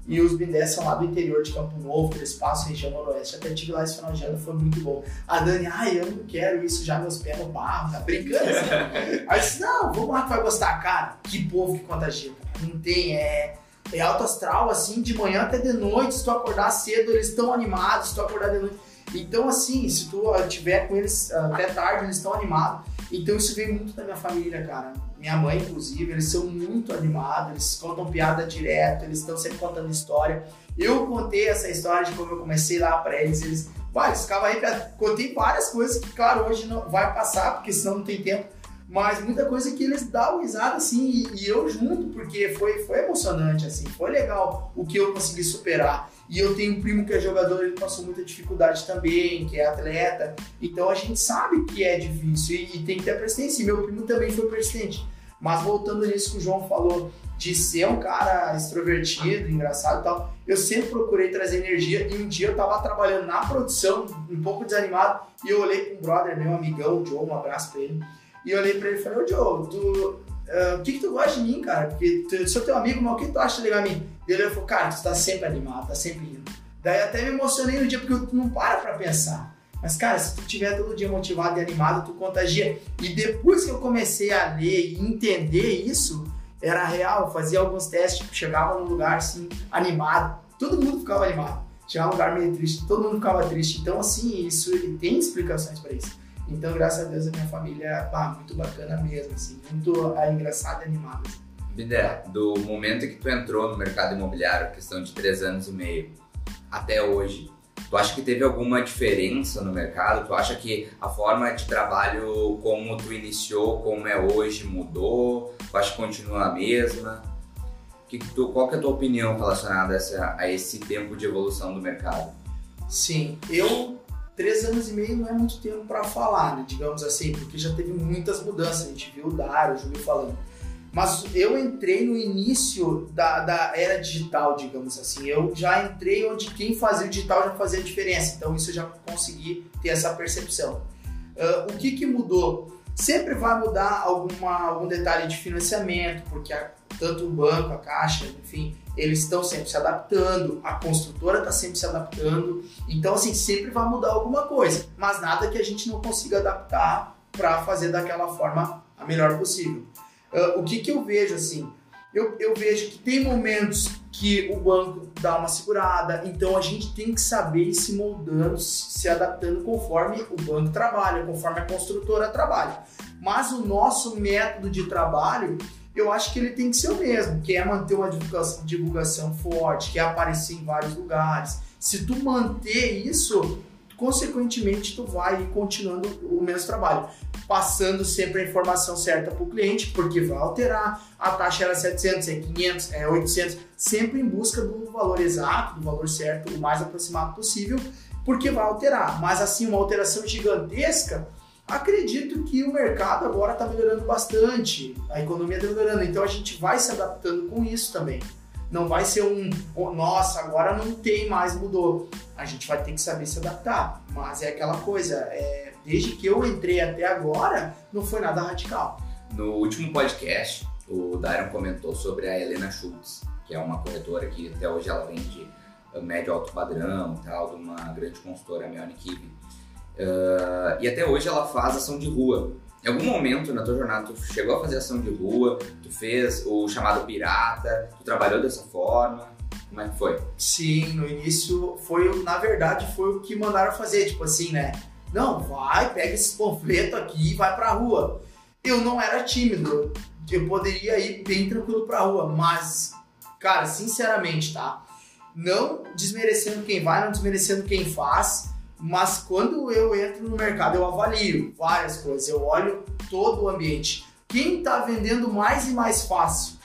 e os Bindé são lá do interior de Campo Novo, Três Passos, região noroeste. Até tive lá esse final de ano, foi muito bom. A Dani, ai, eu não quero isso, já meus pés no barro, tá brincando assim. Aí eu disse, não, vamos lá que vai gostar. Cara, que povo que contagia. Não tem, é... É alto astral, assim, de manhã até de noite. Se tu acordar cedo, eles estão animados. Se tu acordar de noite. Então, assim, se tu uh, tiver com eles uh, até tarde, eles estão animados. Então, isso vem muito da minha família, cara. Minha mãe, inclusive, eles são muito animados. Eles contam piada direto, eles estão sempre contando história. Eu contei essa história de como eu comecei lá pra eles. Eles, vai, eles ficavam arrepiados. Contei várias coisas que, claro, hoje não vai passar, porque senão não tem tempo. Mas muita coisa que eles dão risada assim, e, e eu junto, porque foi, foi emocionante, assim, foi legal o que eu consegui superar. E eu tenho um primo que é jogador, ele passou muita dificuldade também, que é atleta. Então a gente sabe que é difícil e, e tem que ter persistência. E meu primo também foi persistente. Mas voltando nisso que o João falou, de ser um cara extrovertido, engraçado e tal, eu sempre procurei trazer energia. E um dia eu tava trabalhando na produção, um pouco desanimado, e eu olhei pra um brother, meu amigão, o Joe, um abraço pra ele. E eu olhei pra ele e falei, ô Joe, tu, ah, o que, que tu gosta de mim, cara? Porque tu, eu sou teu amigo, mas o que tu acha legal de mim? Ele falou, cara, tu tá sempre animado, tá sempre rindo. Daí até me emocionei no dia, porque tu não para pra pensar. Mas, cara, se tu tiver todo dia motivado e animado, tu contagia. E depois que eu comecei a ler e entender isso, era real. Eu fazia alguns testes, tipo, chegava num lugar assim, animado, todo mundo ficava animado. Chegava num lugar meio triste, todo mundo ficava triste. Então, assim, isso tem explicações para isso. Então, graças a Deus, a minha família, ah, muito bacana mesmo, assim, muito ah, engraçada e animada. Assim. Bindé, do momento que tu entrou no mercado imobiliário, questão de três anos e meio, até hoje, tu acha que teve alguma diferença no mercado? Tu acha que a forma de trabalho, como tu iniciou, como é hoje, mudou? Tu acha que continua a mesma? Que que tu, qual que é a tua opinião relacionada a, essa, a esse tempo de evolução do mercado? Sim, eu três anos e meio não é muito tempo para falar, né, digamos assim, porque já teve muitas mudanças. A gente viu o Dário, o Júlio falando. Mas eu entrei no início da, da era digital, digamos assim. Eu já entrei onde quem fazia o digital já fazia a diferença. Então isso eu já consegui ter essa percepção. Uh, o que, que mudou? Sempre vai mudar alguma, algum detalhe de financiamento, porque a, tanto o banco, a caixa, enfim, eles estão sempre se adaptando, a construtora está sempre se adaptando. Então, assim, sempre vai mudar alguma coisa, mas nada que a gente não consiga adaptar para fazer daquela forma a melhor possível. Uh, o que, que eu vejo assim? Eu, eu vejo que tem momentos que o banco dá uma segurada, então a gente tem que saber ir se moldando, se adaptando conforme o banco trabalha, conforme a construtora trabalha. Mas o nosso método de trabalho, eu acho que ele tem que ser o mesmo, que é manter uma divulgação, divulgação forte, que é aparecer em vários lugares. Se tu manter isso, consequentemente tu vai continuando o mesmo trabalho, passando sempre a informação certa para o cliente, porque vai alterar, a taxa era 700, é 500, é 800, sempre em busca do valor exato, do valor certo, o mais aproximado possível, porque vai alterar, mas assim, uma alteração gigantesca, acredito que o mercado agora está melhorando bastante, a economia está melhorando, então a gente vai se adaptando com isso também. Não vai ser um, oh, nossa, agora não tem mais, mudou. A gente vai ter que saber se adaptar. Mas é aquela coisa, é, desde que eu entrei até agora, não foi nada radical. No último podcast, o Dairon comentou sobre a Helena Schultz, que é uma corretora que até hoje ela vende uh, médio alto padrão tal, de uma grande consultora, a Mionic uh, E até hoje ela faz ação de rua. Em algum momento na tua jornada tu chegou a fazer ação de rua, tu fez o chamado pirata, tu trabalhou dessa forma, como é que foi? Sim, no início foi, na verdade, foi o que mandaram fazer, tipo assim, né? Não, vai, pega esse panfleto aqui e vai pra rua. Eu não era tímido, eu poderia ir bem tranquilo pra rua, mas, cara, sinceramente, tá? Não desmerecendo quem vai, não desmerecendo quem faz, mas quando eu entro no mercado, eu avalio várias coisas, eu olho todo o ambiente. Quem tá vendendo mais e mais fácil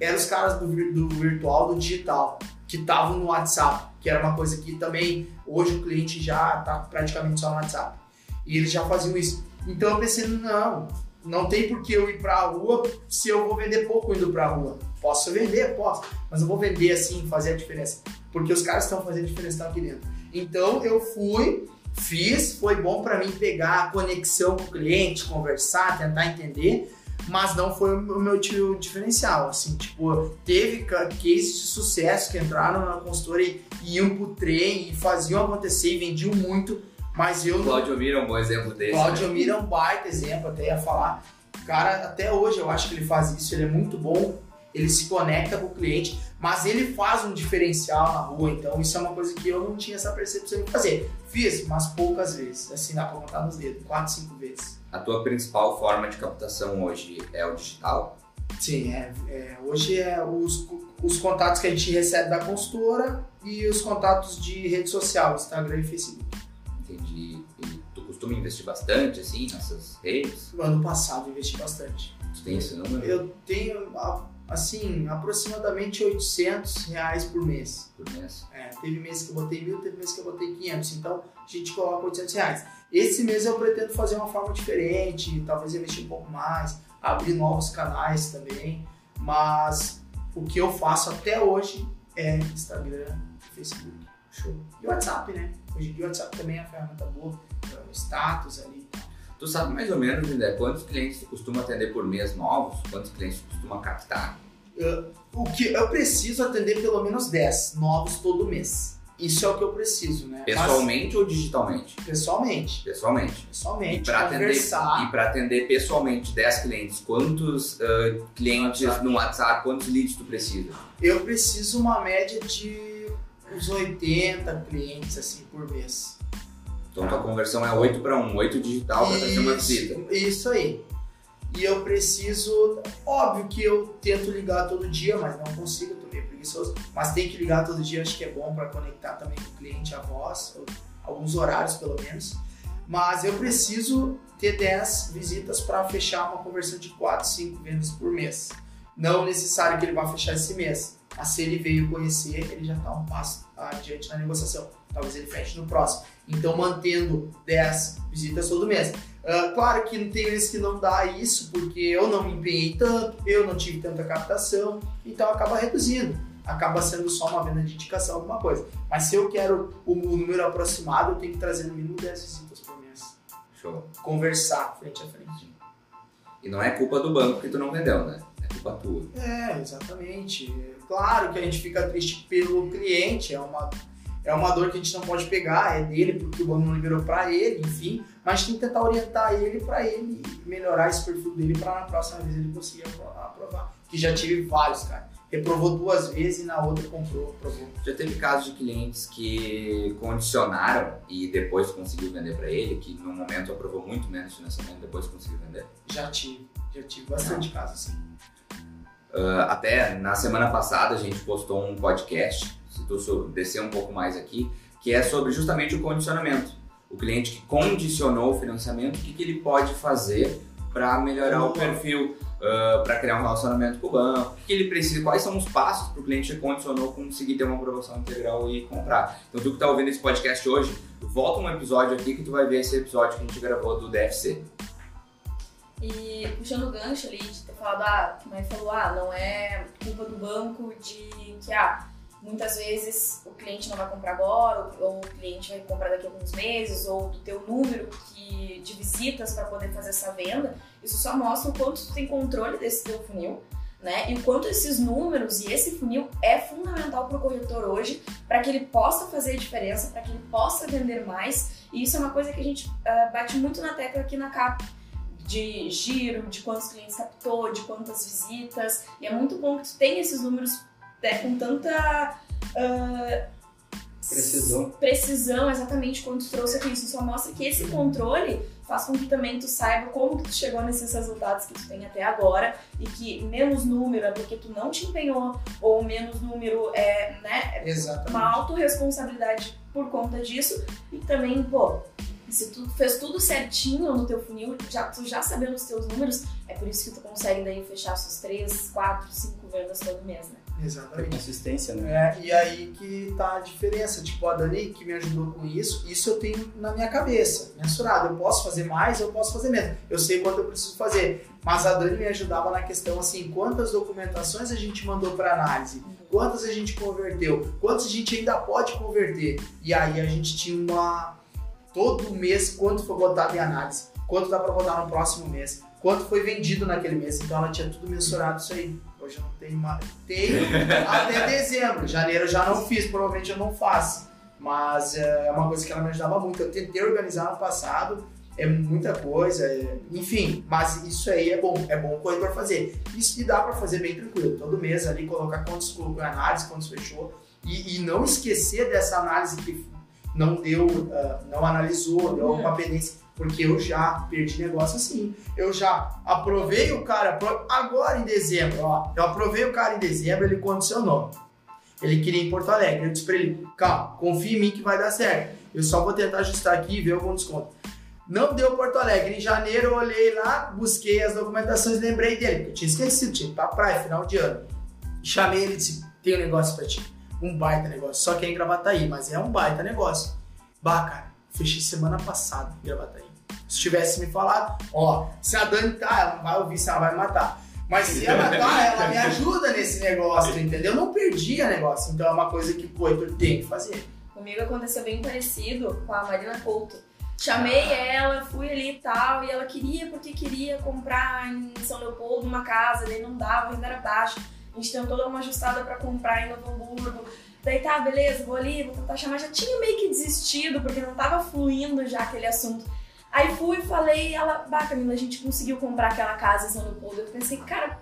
eram os caras do, do virtual, do digital, que estavam no WhatsApp, que era uma coisa que também hoje o cliente já tá praticamente só no WhatsApp. E eles já faziam isso. Então eu pensei, não, não tem por que eu ir para a rua se eu vou vender pouco indo para a rua. Posso vender? Posso. Mas eu vou vender assim, fazer a diferença. Porque os caras estão fazendo a diferença aqui dentro. Então eu fui, fiz, foi bom para mim pegar a conexão com o cliente, conversar, tentar entender, mas não foi o meu tio diferencial. Assim, tipo, teve cases de sucesso que entraram na consultora e iam pro trem e faziam acontecer e vendiam muito mas eu. Claudio Mira é um bom exemplo desse. Claudio né? Mira é um baita exemplo, até ia falar. Cara, até hoje eu acho que ele faz isso, ele é muito bom, ele se conecta com o cliente, mas ele faz um diferencial na rua, então isso é uma coisa que eu não tinha essa percepção de fazer. Fiz, mas poucas vezes, assim dá pra contar nos dedos, quatro, cinco vezes. A tua principal forma de captação hoje é o digital? Sim, é, é, hoje é os, os contatos que a gente recebe da consultora e os contatos de rede social, Instagram e Facebook entendi. E tu costuma investir bastante, assim, nessas redes? No ano passado investi bastante. Tu tem esse número? Eu tenho, assim, aproximadamente 800 reais por mês. Por mês? É, teve mês que eu botei mil, teve mês que eu botei 500. Então, a gente coloca 800 reais. Esse mês eu pretendo fazer uma forma diferente, talvez investir um pouco mais, abrir novos canais também. Mas o que eu faço até hoje é Instagram, Facebook. Show. E WhatsApp, né? Hoje em dia o WhatsApp também é uma ferramenta boa, status ali. Tu sabe mais ou menos, Lindé, quantos clientes tu costuma atender por mês novos? Quantos clientes tu costuma captar? Uh, o que eu preciso atender pelo menos 10 novos todo mês. Isso é o que eu preciso, né? Pessoalmente Mas, ou digitalmente? Pessoalmente. Pessoalmente. Pessoalmente. E para atender, e atender pessoalmente 10 clientes, quantos uh, clientes WhatsApp. no WhatsApp, quantos leads tu precisa? Eu preciso uma média de uns 80 clientes assim por mês. Então tua conversão é 8 para 1, 8 digital para fazer uma visita. Isso aí. E eu preciso, óbvio que eu tento ligar todo dia, mas não consigo, tô meio preguiçoso. Mas tem que ligar todo dia, acho que é bom para conectar também com o cliente, a voz, alguns horários pelo menos. Mas eu preciso ter 10 visitas para fechar uma conversão de 4, 5 vendas por mês. Não necessário que ele vá fechar esse mês, mas se ele veio conhecer, ele já está um passo adiante na negociação. Talvez ele feche no próximo. Então, mantendo 10 visitas todo mês. Uh, claro que tem vezes que não dá isso, porque eu não me empenhei tanto, eu não tive tanta captação, então acaba reduzindo. Acaba sendo só uma venda de indicação, alguma coisa. Mas se eu quero o, número aproximado, eu tenho que trazer no mínimo 10 visitas por mês. Show. Conversar frente a frente. E não é culpa do banco que tu não vendeu, né? É culpa tua. É, exatamente. Claro que a gente fica triste pelo cliente, é uma, é uma dor que a gente não pode pegar, é dele porque o banco não liberou para ele, enfim, mas tem que tentar orientar ele para ele melhorar esse perfil dele para na próxima vez ele conseguir aprovar. Que já tive vários, cara. Reprovou duas vezes e na outra comprou, aprovou. Já teve casos de clientes que condicionaram e depois conseguiu vender para ele, que no momento aprovou muito menos financiamento depois conseguiu vender? Já tive, já tive bastante casos assim. Uh, até na semana passada a gente postou um podcast, tu descer um pouco mais aqui, que é sobre justamente o condicionamento. O cliente que condicionou o financiamento, o que, que ele pode fazer para melhorar o perfil, uh, para criar um relacionamento com o banco, o que, que ele precisa, quais são os passos para o cliente que condicionou conseguir ter uma aprovação integral e comprar. Então, tu que está ouvindo esse podcast hoje, volta um episódio aqui que tu vai ver esse episódio que a gente gravou do DFC. E puxando o gancho ali de ter falado, ah, que mãe falou, ah, não é culpa do banco de que, ah, muitas vezes o cliente não vai comprar agora, ou, o cliente vai comprar daqui a alguns meses, ou do teu número que, de visitas para poder fazer essa venda. Isso só mostra o quanto tu tem controle desse teu funil. né? E o quanto esses números e esse funil é fundamental para o corretor hoje, para que ele possa fazer a diferença, para que ele possa vender mais. E isso é uma coisa que a gente uh, bate muito na tecla aqui na CAP, de giro, de quantos clientes captou, de quantas visitas. E é muito bom que tu tenha esses números né, com tanta. Uh, Precisão. Precisão, exatamente, quando tu trouxe aqui. Isso só mostra que esse controle faz com que também tu saiba como que tu chegou nesses resultados que tu tem até agora e que menos número é porque tu não te empenhou ou menos número é, né, Exatamente. uma autorresponsabilidade por conta disso e também, pô, se tu fez tudo certinho no teu funil, já, tu já sabendo os teus números, é por isso que tu consegue daí fechar suas 3, 4, 5 vendas todo mês, né? Exatamente. Consistência, né? É, e aí que tá a diferença. Tipo, a Dani que me ajudou com isso, isso eu tenho na minha cabeça, mensurado. Eu posso fazer mais, eu posso fazer menos. Eu sei quanto eu preciso fazer. Mas a Dani me ajudava na questão assim, quantas documentações a gente mandou para análise, quantas a gente converteu, quantas a gente ainda pode converter. E aí a gente tinha uma todo mês quanto foi botado em análise, quanto dá para botar no próximo mês, quanto foi vendido naquele mês. Então ela tinha tudo mensurado isso aí. Hoje eu não tenho mais. Tenho até dezembro. Janeiro eu já não fiz, provavelmente eu não faço. Mas é uma coisa que ela me ajudava muito. Eu tentei organizar no passado, é muita coisa, é... enfim. Mas isso aí é bom, é bom o corretor fazer. Isso que dá para fazer bem tranquilo. Todo mês ali colocar quantos colocou análise, quantos fechou. E, e não esquecer dessa análise que não deu, uh, não analisou, deu alguma pendência porque eu já perdi negócio assim. Eu já aprovei o cara, agora em dezembro, ó. Eu aprovei o cara em dezembro, ele condicionou. Ele queria em Porto Alegre. Eu disse pra ele, calma, confia em mim que vai dar certo. Eu só vou tentar ajustar aqui e ver algum desconto. Não deu Porto Alegre. Em janeiro eu olhei lá, busquei as documentações e lembrei dele, eu tinha esquecido, tinha pra praia, final de ano. Chamei ele e disse, tem um negócio pra ti. Um baita negócio. Só que é em Gravataí, mas é um baita negócio. Bah, cara, fechei semana passada em Gravataí. Se tivesse me falado, ó, se a Dani tá, ela não vai ouvir, se ela vai matar. Mas se ela tá, ela me ajuda nesse negócio, entendeu? Eu não perdi a negócio. Então é uma coisa que o corretor tem que fazer. Comigo aconteceu bem parecido com a Marina Couto. Chamei ela, fui ali e tal, e ela queria porque queria comprar em São Leopoldo uma casa, daí não dava, ainda era baixo. A gente tentou dar uma ajustada para comprar em Novo Hamburgo. Daí tá, beleza, vou ali, vou tentar chamar. Já tinha meio que desistido, porque não tava fluindo já aquele assunto. Aí fui e falei, ela, bah, Camila, a gente conseguiu comprar aquela casa em São Leopoldo. Eu pensei, cara,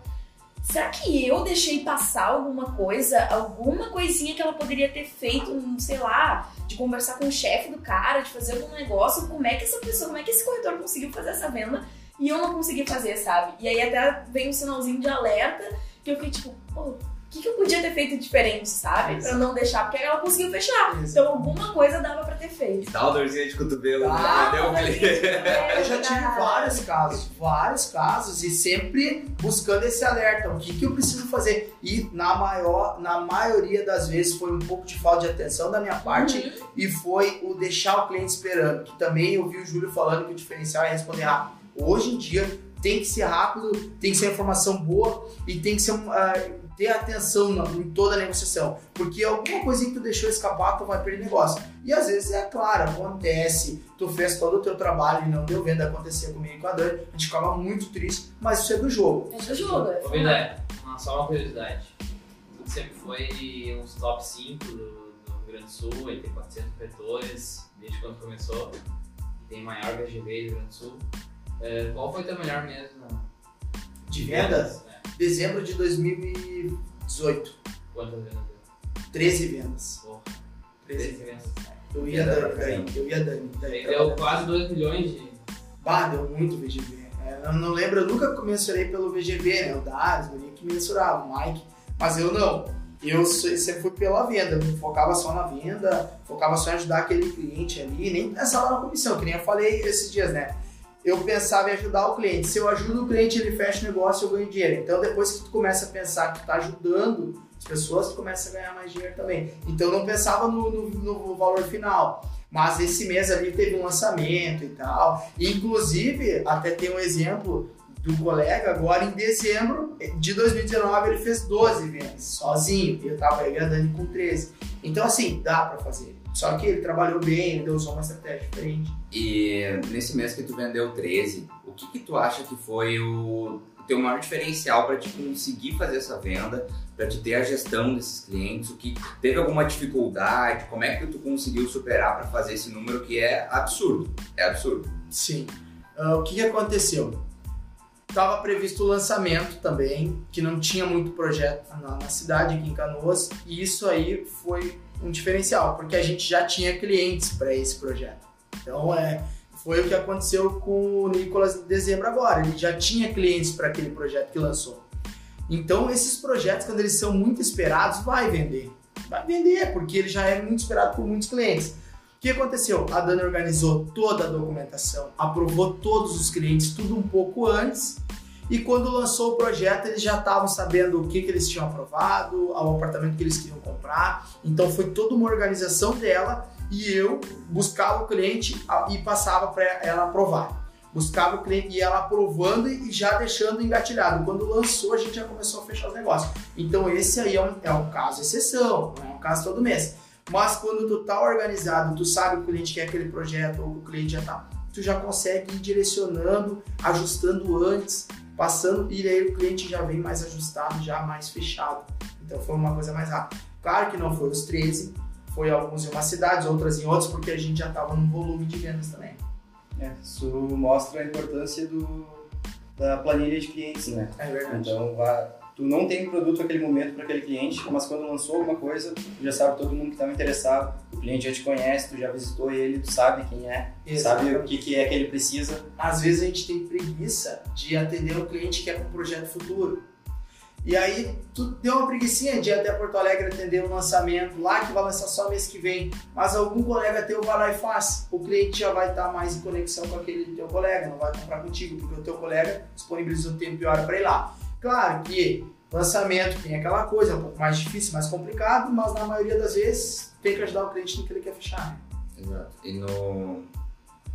será que eu deixei passar alguma coisa, alguma coisinha que ela poderia ter feito, sei lá, de conversar com o chefe do cara, de fazer algum negócio? Como é que essa pessoa, como é que esse corretor conseguiu fazer essa venda e eu não consegui fazer, sabe? E aí até vem um sinalzinho de alerta que eu fiquei tipo, pô, o que, que, eu podia ter feito diferente, sabe? Pra não deixar, porque ela conseguiu fechar. Isso. Então alguma coisa dava pra ter feito. Dá uma dorzinha de cotovelo, ah, né? Eu já tive vários casos, vários casos, e sempre buscando esse alerta. O que, que eu preciso fazer? E na maior, na maioria das vezes foi um pouco de falta de atenção da minha parte uhum. e foi o deixar o cliente esperando. Que também eu vi o Júlio falando que o diferencial é responder rápido. Hoje em dia tem que ser rápido, tem que ser informação boa e tem que ser uh, ter atenção em toda a negociação, porque alguma coisinha que tu deixou escapar, tu vai perder negócio. E às vezes é claro, acontece, tu fez todo o teu trabalho e não deu venda, acontecia comigo e com a Dani, a gente ficava muito triste, mas isso é do jogo. É do jogo, é. Ô, Vidé, só uma curiosidade. Tu sempre foi uns top 5 do, do Rio Grande do Sul, ele tem 400 corretores, desde quando começou, tem maior VGV do Rio Grande do Sul. É, qual foi teu melhor mês? De vendas? Dezembro de 2018. Quantas vendas deu? 13 vendas. Porra. 13 vendas. Eu ia Dani, daí, eu ia Dani. daí deu quase 2 milhões de. Bah, deu muito VGV. É, eu não lembro, eu nunca mensurei pelo VGV, né? O Darius, o que mensurava, o Mike. Mas eu não. Eu sempre fui pela venda, eu focava só na venda, focava só em ajudar aquele cliente ali, nem pensava na comissão, que nem eu falei esses dias, né? Eu pensava em ajudar o cliente. Se eu ajudo o cliente, ele fecha o negócio, eu ganho dinheiro. Então, depois que tu começa a pensar que tu tá ajudando as pessoas, tu começa a ganhar mais dinheiro também. Então, eu não pensava no, no, no valor final. Mas esse mês ali teve um lançamento e tal. Inclusive, até tem um exemplo do colega, agora em dezembro de 2019 ele fez 12 vendas sozinho. Eu tava aí com 13. Então, assim, dá para fazer. Só que ele trabalhou bem, ele usou uma estratégia diferente. E nesse mês que tu vendeu 13, o que que tu acha que foi o teu maior diferencial para te conseguir fazer essa venda, para te ter a gestão desses clientes? O que teve alguma dificuldade? Como é que tu conseguiu superar para fazer esse número que é absurdo? É absurdo. Sim. Uh, o que, que aconteceu? Estava previsto o lançamento também, que não tinha muito projeto na, na, cidade, aqui em Canoas, e isso aí foi um diferencial, porque a gente já tinha clientes para esse projeto. Então, é, foi o que aconteceu com o Nicolas em dezembro agora. Ele já tinha clientes para aquele projeto que lançou. Então, esses projetos, quando eles são muito esperados, vai vender. Vai vender, porque ele já é muito esperado por muitos clientes. O que aconteceu? A Dani organizou toda a documentação, aprovou todos os clientes, tudo um pouco antes. E quando lançou o projeto, eles já estavam sabendo o que, que eles tinham aprovado, o apartamento que eles queriam comprar. Então foi toda uma organização dela e eu buscava o cliente e passava para ela aprovar. Buscava o cliente e ela aprovando e já deixando engatilhado. Quando lançou, a gente já começou a fechar os negócios. Então esse aí é um, é um caso exceção, não é um caso todo mês. Mas quando tu tá organizado, tu sabe o cliente quer aquele projeto ou o cliente já tá, tu já consegue ir direcionando, ajustando antes, passando e aí o cliente já vem mais ajustado, já mais fechado. Então foi uma coisa mais rápida. Claro que não foi os 13, foi alguns em uma cidade, outras em outras, porque a gente já estava num volume de vendas também. É, isso mostra a importância do, da planilha de clientes, né? É verdade. Então, vai, tu não tem produto naquele momento para aquele cliente, mas quando lançou alguma coisa, tu já sabe todo mundo que estava interessado, o cliente já te conhece, tu já visitou ele, tu sabe quem é, sabe o que, que é que ele precisa. Às vezes a gente tem preguiça de atender o cliente que é para um projeto futuro. E aí tu deu uma preguiçinha de ir até Porto Alegre atender o um lançamento lá, que vai lançar só mês que vem, mas algum colega teu vai lá e faz. O cliente já vai estar mais em conexão com aquele teu colega, não vai comprar contigo, porque o teu colega disponibiliza o tempo e hora para ir lá. Claro que lançamento tem aquela coisa, é um pouco mais difícil, mais complicado, mas na maioria das vezes tem que ajudar o cliente no que ele quer fechar. Né? Exato. E no,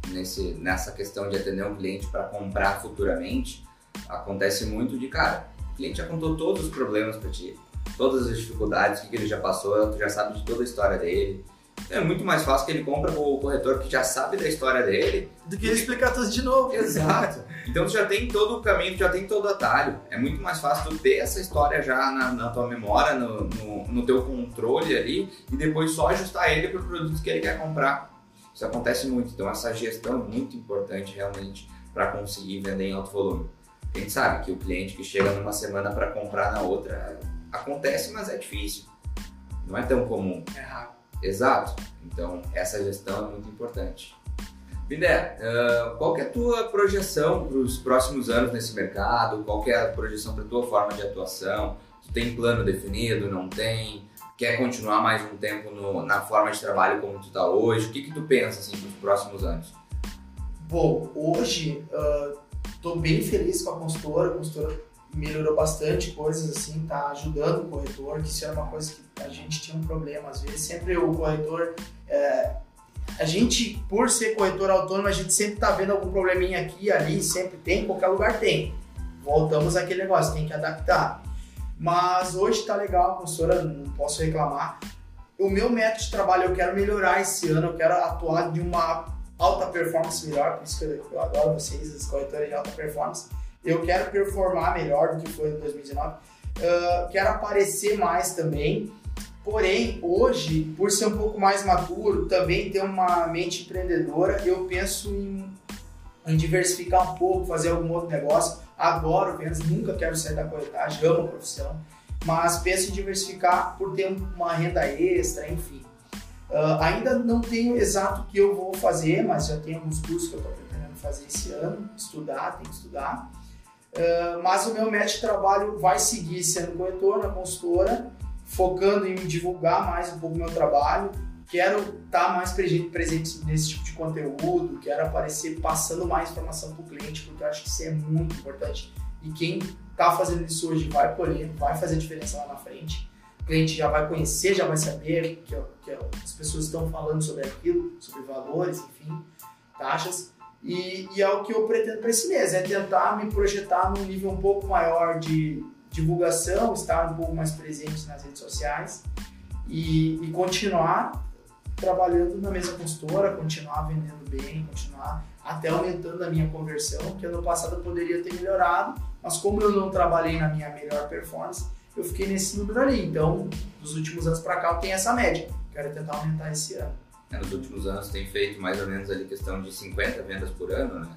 nesse, nessa questão de atender um cliente para comprar futuramente, acontece muito de cara. O cliente já contou todos os problemas para ti, todas as dificuldades, o que, que ele já passou, tu já sabe de toda a história dele é muito mais fácil que ele compra com o corretor que já sabe da história dele. Do que ele explicar tudo de novo. Exato. Então tu já tem todo o caminho, tu já tem todo o atalho. É muito mais fácil tu ter essa história já na, na tua memória, no, no, no, teu controle ali, e depois só ajustar ele para o produto que ele quer comprar. Isso acontece muito. Então essa gestão é muito importante realmente para conseguir vender em alto volume. A gente sabe que o cliente que chega numa semana para comprar na outra acontece, mas é difícil. Não é tão comum. É rápido. Exato. Então, essa gestão é muito importante. Bindé, uh, qual é a tua projeção para os próximos anos nesse mercado? Qual é a projeção para a tua forma de atuação? Tu tem plano definido? Não tem? Quer continuar mais um tempo no, na forma de trabalho como tu está hoje? O que, que tu pensa assim, para os próximos anos? Bom, hoje estou uh, bem feliz com a consultora. A consultora melhorou bastante coisas assim, tá ajudando o corretor, que isso era uma coisa que a gente tinha um problema às vezes. Sempre o corretor, é, a gente, por ser corretor autônomo, a gente sempre tá vendo algum probleminha aqui, ali, sempre tem, em qualquer lugar tem. Voltamos àquele negócio, tem que adaptar. Mas hoje tá legal, a consultora, não posso reclamar. O meu método de trabalho eu quero melhorar esse ano, eu quero atuar de uma alta performance melhor, por isso que eu, eu adoro vocês, os corretores de alta performance eu quero performar melhor do que foi em 2019. Uh, quero aparecer mais também. Porém, hoje, por ser um pouco mais maduro, também ter uma mente empreendedora, eu penso em, em diversificar um pouco, fazer algum outro negócio. Adoro vendas, nunca quero sair da corretagem, amo a profissão, mas penso em diversificar por ter uma renda extra, enfim. Uh, ainda não tenho exato o que eu vou fazer, mas já tenho alguns cursos que eu estou pretendendo fazer esse ano, estudar, tem que estudar. Uh, mas o meu método de trabalho vai seguir sendo corretor na consultora, focando em divulgar mais um pouco o meu trabalho. Quero estar tá mais presente nesse tipo de conteúdo, quero aparecer passando mais informação para o cliente, porque eu acho que isso é muito importante. E quem está fazendo isso hoje vai colher, vai fazer diferença lá na frente. O cliente já vai conhecer, já vai saber que, que as pessoas estão falando sobre aquilo, sobre valores, enfim, taxas. E, e é o que eu pretendo para esse mês, é tentar me projetar num nível um pouco maior de divulgação, estar um pouco mais presente nas redes sociais e, e continuar trabalhando na mesma consultora, continuar vendendo bem, continuar até aumentando a minha conversão, que ano passado eu poderia ter melhorado, mas como eu não trabalhei na minha melhor performance, eu fiquei nesse número ali. Então, dos últimos anos para cá, eu tenho essa média. Quero tentar aumentar esse ano. É, nos últimos anos tem feito mais ou menos ali questão de 50 vendas por ano, né?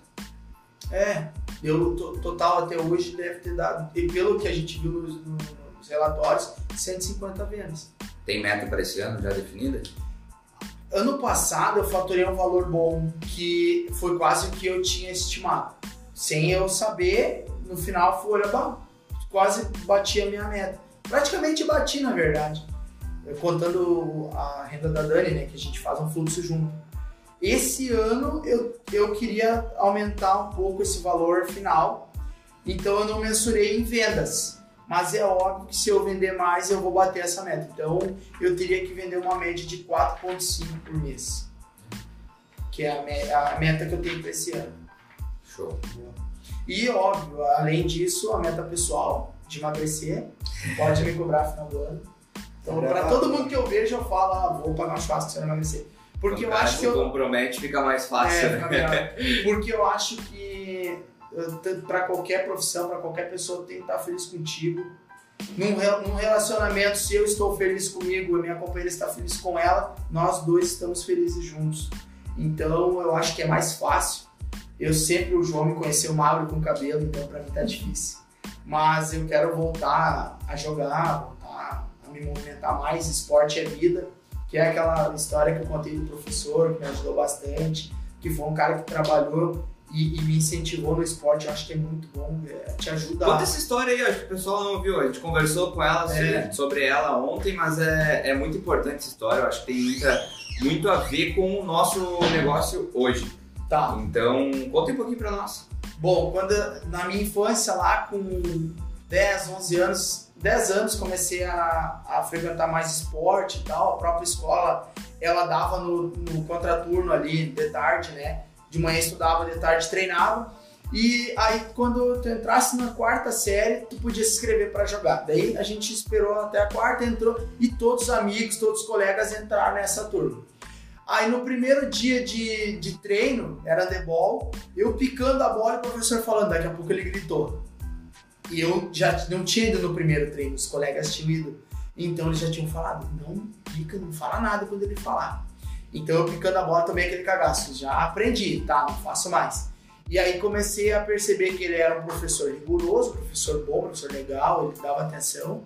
É, eu to- total até hoje deve ter dado, e pelo que a gente viu nos, nos relatórios, 150 vendas. Tem meta para esse ano já definida? Ano passado eu faturei um valor bom que foi quase o que eu tinha estimado. Sem eu saber, no final foi, olha, quase bati a minha meta. Praticamente bati, na verdade. Eu Contando a renda da Dani, né, que a gente faz um fluxo junto. Esse ano eu, eu queria aumentar um pouco esse valor final, então eu não mensurei em vendas. Mas é óbvio que se eu vender mais, eu vou bater essa meta. Então eu teria que vender uma média de 4,5 por mês. Que é a, me- a meta que eu tenho para esse ano. Show. E óbvio, além disso, a meta pessoal de emagrecer. Pode me cobrar no final do ano. Então, para todo mundo que eu vejo, eu falo, ah, vou pagar um churrasco se eu não emagrecer. Porque Quando eu acho se que eu, compromete, fica mais fácil. É, né? Porque eu acho que para qualquer profissão, para qualquer pessoa, tem que estar feliz contigo. Num, num relacionamento, se eu estou feliz comigo, a minha companheira está feliz com ela, nós dois estamos felizes juntos. Então eu acho que é mais fácil. Eu sempre, o João me conheceu magro com cabelo, então para mim tá difícil. Mas eu quero voltar a jogar, me movimentar mais. Esporte é vida que é aquela história que eu contei do professor, que me ajudou bastante, que foi um cara que trabalhou e, e me incentivou no esporte. Eu acho que é muito bom, é, te ajuda. Conta essa história aí, acho que o pessoal não ouviu. A gente conversou com ela É. sobre ela ontem, mas é, é muito importante essa história. Eu acho que tem muita, muito a ver com o nosso negócio hoje. Tá. Então, conta um pouquinho pra nós. Bom, quando na minha infância, lá com 10, 11 anos, 10 anos, comecei a, a frequentar mais esporte e tal. A própria escola, ela dava no, no contraturno ali, de tarde, né? De manhã estudava, de tarde treinava. E aí, quando tu entrasse na quarta série, tu podia se inscrever para jogar. Daí a gente esperou até a quarta, entrou e todos os amigos, todos os colegas entraram nessa turma. Aí no primeiro dia de, de treino, era handebol, eu picando a bola e o professor falando, daqui a pouco ele gritou. E eu já não tinha ido no primeiro treino, os colegas tinham ido. Então eles já tinham falado, não pica, não fala nada quando ele falar. Então eu picando a bola tomei aquele cagaço, já aprendi, tá, não faço mais. E aí comecei a perceber que ele era um professor rigoroso, professor bom, professor legal, ele dava atenção.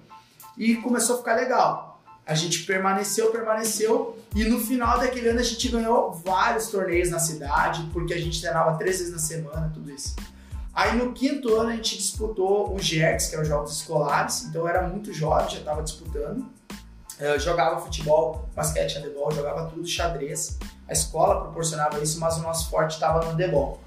E começou a ficar legal. A gente permaneceu, permaneceu, e no final daquele ano a gente ganhou vários torneios na cidade, porque a gente treinava três vezes na semana, tudo isso. Aí no quinto ano a gente disputou o GERCS, que é os Jogos Escolares, então eu era muito jovem, já estava disputando. Eu jogava futebol, basquete, handebol, jogava tudo, xadrez. A escola proporcionava isso, mas o nosso forte estava no handebol.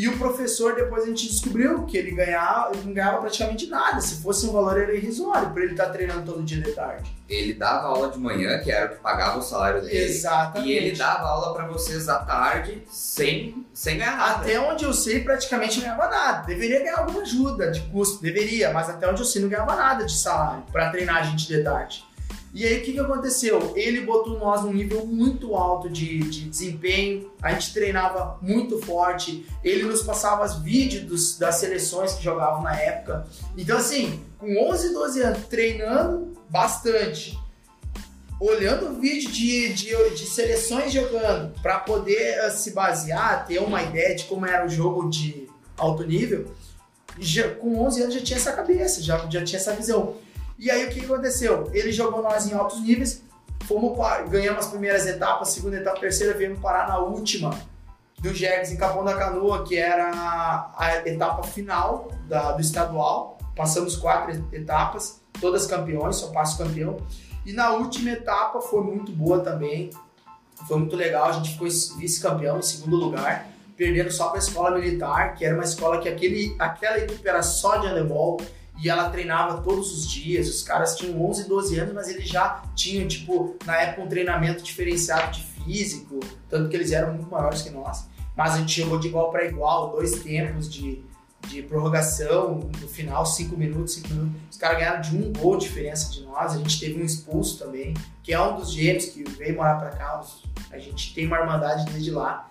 E o professor, depois a gente descobriu que ele ganhava, ele não ganhava praticamente nada. Se fosse um valor, era irrisório, por ele estar treinando todo dia de tarde. Ele dava aula de manhã, que era o que pagava o salário dele. Exatamente. E ele dava aula pra vocês à tarde sem, sem ganhar nada. Até onde eu sei, praticamente não ganhava nada. Deveria ganhar alguma ajuda de custo, deveria, mas até onde eu sei, não ganhava nada de salário para treinar a gente de tarde. E aí, o que, que aconteceu? Ele botou nós num nível muito alto de, de desempenho, a gente treinava muito forte, ele nos passava os vídeos das seleções que jogavam na época. Então, assim, com 11, 12 anos, treinando bastante, olhando vídeo de, de, de seleções jogando para poder eh, se basear, ter uma ideia de como era o jogo de alto nível, já, com 11 anos já tinha essa cabeça, já, já tinha essa visão. E aí o que aconteceu? Ele jogou nós em altos níveis, fomos pa- ganhamos as primeiras etapas, segunda etapa, terceira, viemos parar na última do Jergs em Capão da Canoa, que era a etapa final da- do estadual. Passamos quatro etapas, todas campeões, só passo campeão. E na última etapa foi muito boa também. Foi muito legal, a gente ficou vice-campeão em segundo lugar, perdendo só para a escola militar, que era uma escola que aquele, aquela equipe era só de handebol e ela treinava todos os dias. Os caras tinham 11, 12 anos, mas eles já tinham, tipo, na época um treinamento diferenciado de físico, tanto que eles eram muito maiores que nós. Mas a gente chegou de igual para igual, dois tempos de, de prorrogação, no final, 5 minutos, 5 minutos. Os caras ganharam de um gol de diferença de nós. A gente teve um expulso também, que é um dos gêmeos que veio morar para cá. A gente tem uma irmandade desde lá.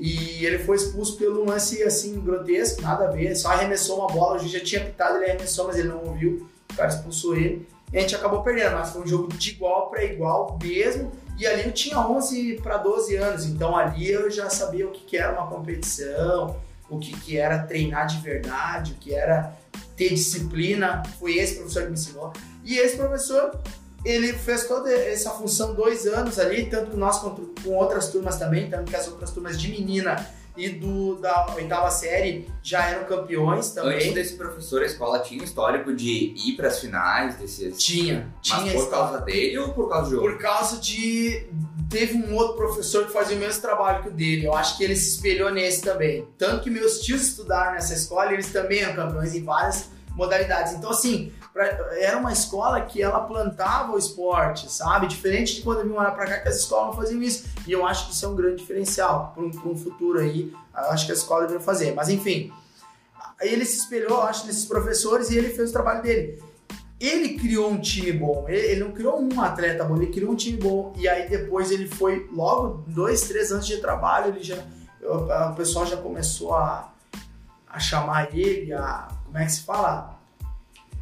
E ele foi expulso pelo lance assim grotesco, nada a ver, só arremessou uma bola, o juiz já tinha pitado, ele arremessou, mas ele não ouviu, o cara expulsou ele. E a gente acabou perdendo, mas foi um jogo de igual para igual mesmo. E ali eu tinha 11 para 12 anos, então ali eu já sabia o que, que era uma competição, o que, que era treinar de verdade, o que era ter disciplina. Foi esse professor que me ensinou. E esse professor, ele fez toda essa função dois anos ali, tanto nós quanto com outras turmas também, tanto que as outras turmas de menina e do, da oitava série já eram campeões também. Antes desse professor, a escola tinha histórico de ir para as finais desses. Tinha, Mas tinha por causa dele ou por causa do jogo? Por causa de. Teve um outro professor que fazia o mesmo trabalho que o dele. Eu acho que ele se espelhou nesse também. Tanto que meus tios estudaram nessa escola eles também eram campeões em várias modalidades. Então, assim, era uma escola que ela plantava o esporte, sabe? Diferente de quando eu vim morar pra cá, que as escolas não faziam isso. E eu acho que isso é um grande diferencial para um, um futuro aí. Acho que a escola deveria fazer. Mas, enfim. Ele se espelhou, acho, nesses professores e ele fez o trabalho dele ele criou um time bom. Ele, ele não criou um atleta bom, ele criou um time bom. E aí depois ele foi, logo dois, três anos de trabalho, ele já, o pessoal já começou a, a chamar ele, a. Como é que se fala?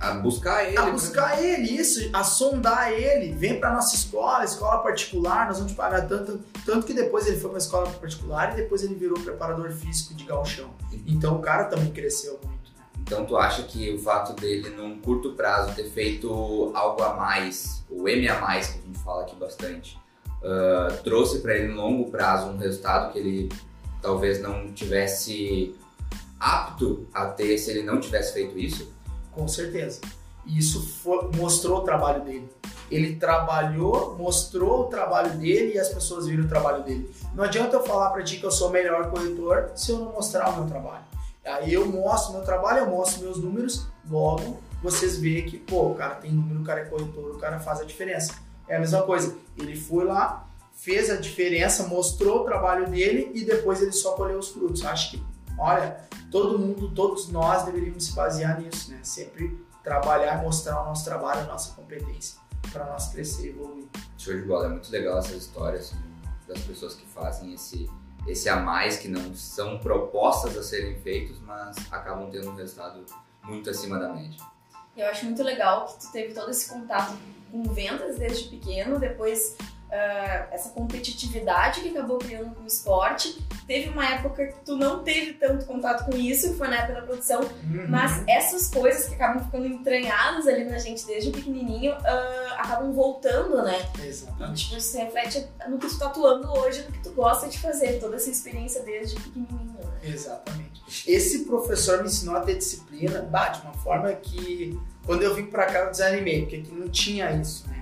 A buscar ele. A né? buscar ele, isso, a sondar ele. Vem pra nossa escola, escola particular, nós vamos te pagar tanto. Tanto que depois ele foi pra escola particular e depois ele virou preparador físico de galchão. Então o cara também cresceu muito. Então tu acha que o fato dele, num curto prazo, ter feito algo a mais, o M a mais que a gente fala aqui bastante, ah, trouxe para ele no longo prazo um resultado que ele talvez não tivesse apto a ter se ele não tivesse feito isso? Com certeza. E isso foi- mostrou o trabalho dele. Ele trabalhou, mostrou o trabalho dele e as pessoas viram o trabalho dele. Não adianta eu falar pra ti que eu sou o melhor corretor se eu não mostrar o meu trabalho. Aí eu mostro meu trabalho, eu mostro meus números, logo vocês veem que, pô, o cara tem número, o cara é corretor, o cara faz a diferença. É a mesma coisa. Ele foi lá, fez a diferença, mostrou o trabalho dele e depois ele só colheu os frutos. Acho que, olha, todo mundo, todos nós deveríamos se basear nisso, né? Sempre trabalhar, mostrar o nosso trabalho, a nossa competência, para nós crescer e evoluir. Show de bola, é muito legal essas histórias das pessoas que fazem esse, esse a mais, que não são propostas a serem feitos, mas acabam tendo um resultado muito acima da média. Eu acho muito legal que tu teve todo esse contato com vendas desde pequeno, depois ah, essa competitividade que acabou criando com o esporte. Teve uma época que tu não teve tanto contato com isso, que foi na época da produção, mas essas coisas que acabam ficando entranhadas ali na gente desde pequenininho ah, acabam voltando, né? E Exatamente. tipo, isso reflete no que tu tá atuando hoje, no que tu gosta de fazer, toda essa experiência desde pequenininho, né? Exatamente. Esse professor me ensinou a ter disciplina, bah, de uma forma que quando eu vim pra cá eu desanimei, porque aqui não tinha isso, né?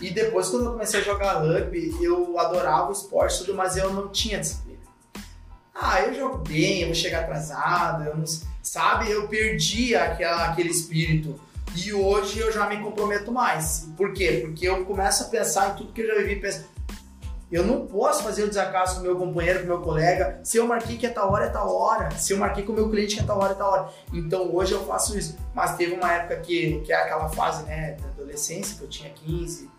E depois quando eu comecei a jogar rugby, eu adorava o esporte tudo, mas eu não tinha disciplina. Ah, eu jogo bem, eu vou chegar atrasado, eu não, sabe? Eu perdi aquela, aquele espírito. E hoje eu já me comprometo mais. Por quê? Porque eu começo a pensar em tudo que eu já vivi, penso, eu não posso fazer o desacaso com meu companheiro, com meu colega. Se eu marquei que é tal hora, é tal hora. Se eu marquei com meu cliente que é tal hora, é tal hora. Então hoje eu faço isso. Mas teve uma época que, que é aquela fase né, da adolescência, que eu tinha 15,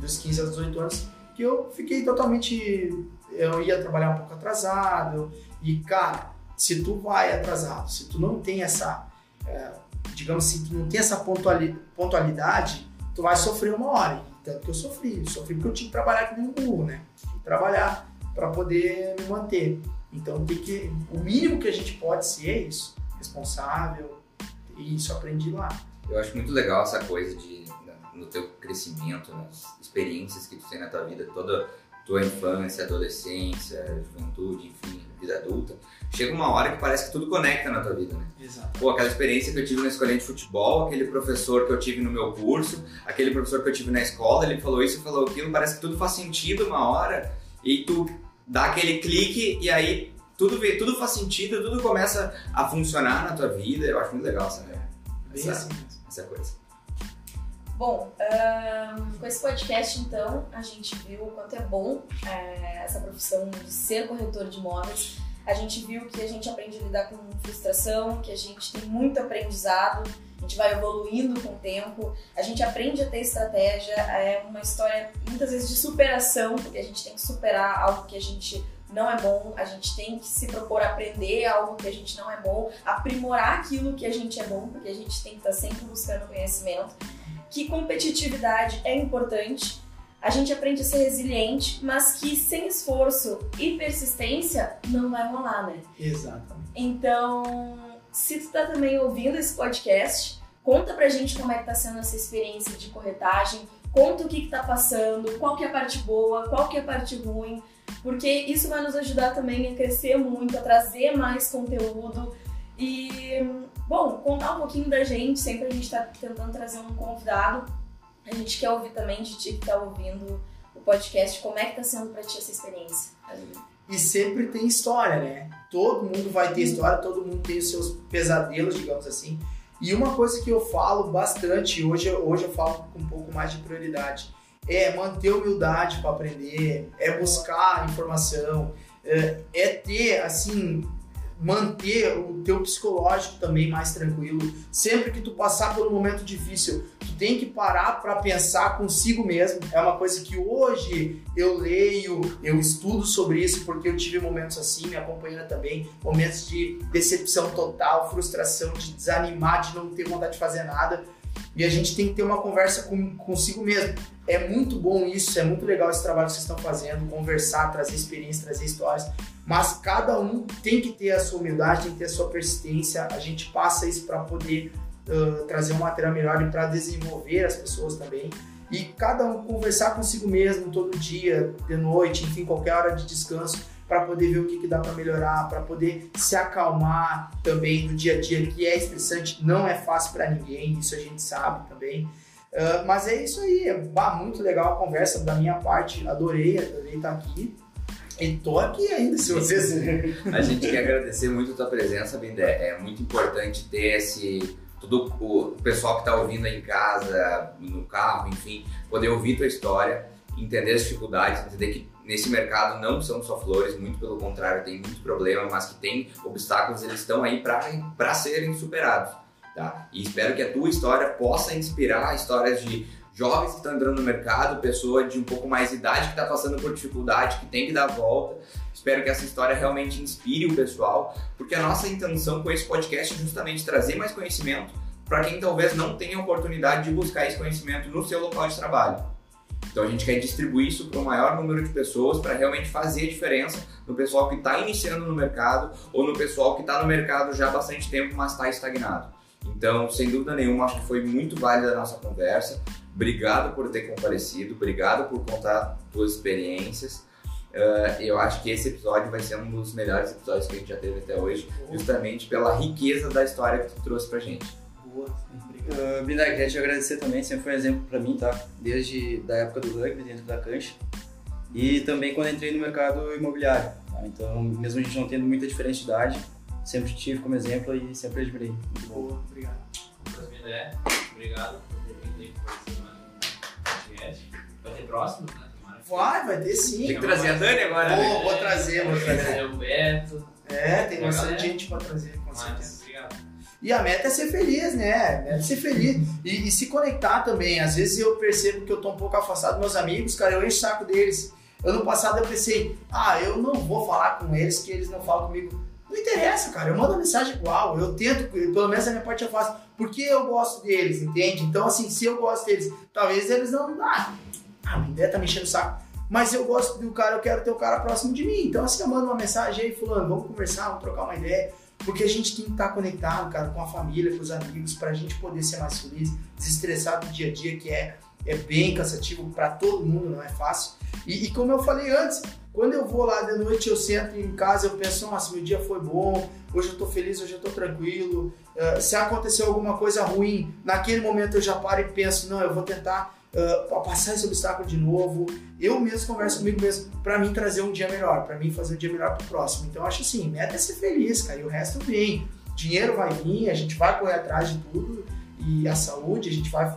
dos 15 aos 18 anos, que eu fiquei totalmente. Eu ia trabalhar um pouco atrasado. E, cara, se tu vai atrasado, se tu não tem essa. é, digamos assim, tu não tem essa pontuali- pontualidade, tu vai sofrer uma hora. Tanto que eu sofri. Eu sofri porque eu tinha que trabalhar nem um burro, né? Trabalhar para poder me manter. Então tem que. O mínimo que a gente pode ser é isso. Responsável. E isso aprendi lá. Eu acho muito legal essa coisa de no teu crescimento, nas experiências que tu tem na tua vida, toda tua infância, adolescência, juventude, enfim, vida adulta. Chega uma hora que parece que tudo conecta na tua vida, né? Exato. Pô, aquela experiência que eu tive na escolinha de futebol, aquele professor que eu tive no meu curso, aquele professor que eu tive na escola, ele falou isso, falou aquilo, parece que tudo faz sentido uma hora e tu dá aquele clique e aí tudo, vê- tudo faz sentido, tudo começa a funcionar na tua vida. Eu acho muito legal essa, Bem essa, assim essa coisa. Bom, ahn, com esse podcast, então, a gente viu o quanto é bom é, essa profissão de ser corretor de imóveis. A gente viu que a gente aprende a lidar com frustração, que a gente tem muito aprendizado, a gente vai evoluindo com o tempo, a gente aprende a ter estratégia, é uma história muitas vezes de superação, porque a gente tem que superar algo que a gente não é bom, a gente tem que se propor a aprender algo que a gente não é bom, aprimorar aquilo que a gente é bom, porque a gente tem que estar sempre buscando conhecimento. Que competitividade é importante, a gente aprende a ser resiliente, mas que sem esforço e persistência não vai rolar, né? Exatamente. Então, se tu tá também ouvindo esse podcast, conta pra gente como é que tá sendo essa experiência de corretagem, conta o que que tá passando, qual que é a parte boa, qual que é a parte ruim, porque isso vai nos ajudar também a crescer muito, a trazer mais conteúdo e, bom, contar um pouquinho da gente, sempre a gente tá tentando trazer um convidado, a gente quer ouvir também de ti que tá ouvindo o podcast, como é que tá sendo pra ti essa experiência. E sempre tem história, né? Todo mundo vai ter história, todo mundo tem os seus pesadelos, digamos assim. E uma coisa que eu falo bastante, hoje, hoje eu falo com um pouco mais de prioridade, é manter humildade para aprender, é buscar informação, é, é ter, assim, manter o teu psicológico também mais tranquilo. Sempre que tu passar por um momento difícil, tu tem que parar para pensar consigo mesmo. É uma coisa que hoje eu leio, eu estudo sobre isso porque eu tive momentos assim, minha companheira também, momentos de decepção total, frustração, de desanimar, de não ter vontade de fazer nada. E a gente tem que ter uma conversa com, consigo mesmo. É muito bom isso, é muito legal esse trabalho que vocês estão fazendo, conversar, trazer experiências, trazer histórias. Mas cada um tem que ter a sua humildade, tem que ter a sua persistência. A gente passa isso para poder uh, trazer um material melhor e para desenvolver as pessoas também. E cada um conversar consigo mesmo todo dia, de noite, enfim, qualquer hora de descanso, para poder ver o que, que dá para melhorar, para poder se acalmar também no dia a dia, que é estressante, não é fácil para ninguém, isso a gente sabe também. Uh, mas é isso aí, é bah, muito legal a conversa da minha parte, adorei, adorei estar aqui. E tô aqui ainda, se vocês. A gente quer agradecer muito a tua presença, Bindé. É muito importante ter esse. Todo o pessoal que está ouvindo aí em casa, no carro, enfim, poder ouvir tua história, entender as dificuldades, entender que nesse mercado não são só flores, muito pelo contrário, tem muito problema, mas que tem obstáculos, eles estão aí para serem superados. Tá? E espero que a tua história possa inspirar histórias de jovens que estão entrando no mercado, pessoa de um pouco mais idade que está passando por dificuldade, que tem que dar a volta. Espero que essa história realmente inspire o pessoal, porque a nossa intenção com esse podcast é justamente trazer mais conhecimento para quem talvez não tenha oportunidade de buscar esse conhecimento no seu local de trabalho. Então a gente quer distribuir isso para o maior número de pessoas para realmente fazer a diferença no pessoal que está iniciando no mercado ou no pessoal que está no mercado já há bastante tempo, mas está estagnado. Então, sem dúvida nenhuma, acho que foi muito válida a nossa conversa. Obrigado por ter comparecido, obrigado por contar suas experiências. Uh, eu acho que esse episódio vai ser um dos melhores episódios que a gente já teve até hoje, justamente pela riqueza da história que tu trouxe pra gente. Boa, Uh, Bindar, queria te agradecer também, sempre foi um exemplo para mim, tá? Desde da época do rugby, dentro da cancha, e também quando entrei no mercado imobiliário. Tá? Então, mesmo a gente não tendo muita diferença de idade, sempre tive como exemplo e sempre admirei. Muito bom. Boa, obrigado. Lucas obrigado por ter vindo aí podcast. Vai ter próximo, né? Vai, vai ter sim. Tem que trazer a Dani agora, né? Vou, vou trazer, vou trazer. o Beto. É, tem bastante gente pra trazer, com Mas, certeza. obrigado. E a meta é ser feliz, né? A meta é ser feliz. E, e se conectar também. Às vezes eu percebo que eu tô um pouco afastado dos meus amigos, cara, eu encho o saco deles. Ano passado eu pensei, ah, eu não vou falar com eles, que eles não falam comigo. Não interessa, cara, eu mando a mensagem igual, eu tento, pelo menos a minha parte eu faço, porque eu gosto deles, entende? Então, assim, se eu gosto deles, talvez eles não. Ah, a minha ideia tá me enchendo o saco. Mas eu gosto do cara, eu quero ter o cara próximo de mim. Então, assim, eu mando uma mensagem aí, fulano, vamos conversar, vamos trocar uma ideia. Porque a gente tem que estar conectado, cara, com a família, com os amigos, pra gente poder ser mais feliz, desestressar do dia a dia, que é, é bem cansativo para todo mundo, não é fácil. E, e como eu falei antes, quando eu vou lá de noite, eu sento em casa, eu penso, nossa, meu dia foi bom, hoje eu tô feliz, hoje eu tô tranquilo. Uh, se aconteceu alguma coisa ruim, naquele momento eu já paro e penso, não, eu vou tentar uh, passar esse obstáculo de novo. Eu mesmo converso comigo mesmo para mim trazer um dia melhor, para mim fazer um dia melhor pro próximo. Então acho assim, meta é ser feliz, cara, e o resto vem. Dinheiro vai vir, a gente vai correr atrás de tudo e a saúde, a gente vai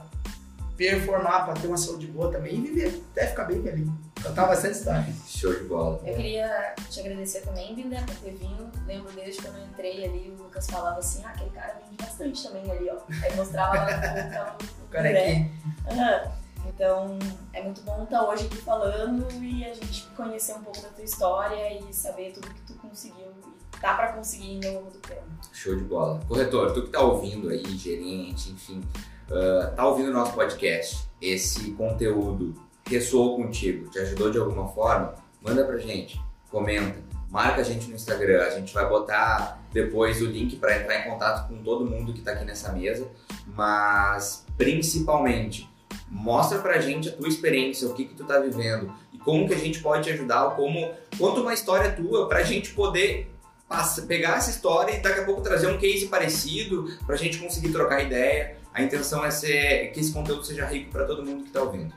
performar para ter uma saúde boa também e viver até ficar bem velhinho. Cantar bastante história. Show de bola. Eu queria te agradecer também, Bindé, por ter vindo. Lembro desde quando eu entrei ali, o Lucas falava assim, ah, aquele cara vende bastante também ali, ó. Aí mostrava lá o O cara aqui. Aham. Então é muito bom estar hoje aqui falando e a gente conhecer um pouco da tua história e saber tudo que tu conseguiu e dá pra conseguir ao longo do tempo. Show de bola. Corretor, tu que tá ouvindo aí, gerente, enfim, uh, tá ouvindo o nosso podcast, esse conteúdo ressoou contigo, te ajudou de alguma forma, manda pra gente, comenta, marca a gente no Instagram, a gente vai botar depois o link para entrar em contato com todo mundo que tá aqui nessa mesa, mas principalmente mostra pra gente a tua experiência, o que que tu tá vivendo e como que a gente pode te ajudar, como conta uma história tua pra gente poder pegar essa história e daqui a pouco trazer um case parecido pra gente conseguir trocar ideia. A intenção é ser, que esse conteúdo seja rico para todo mundo que tá ouvindo.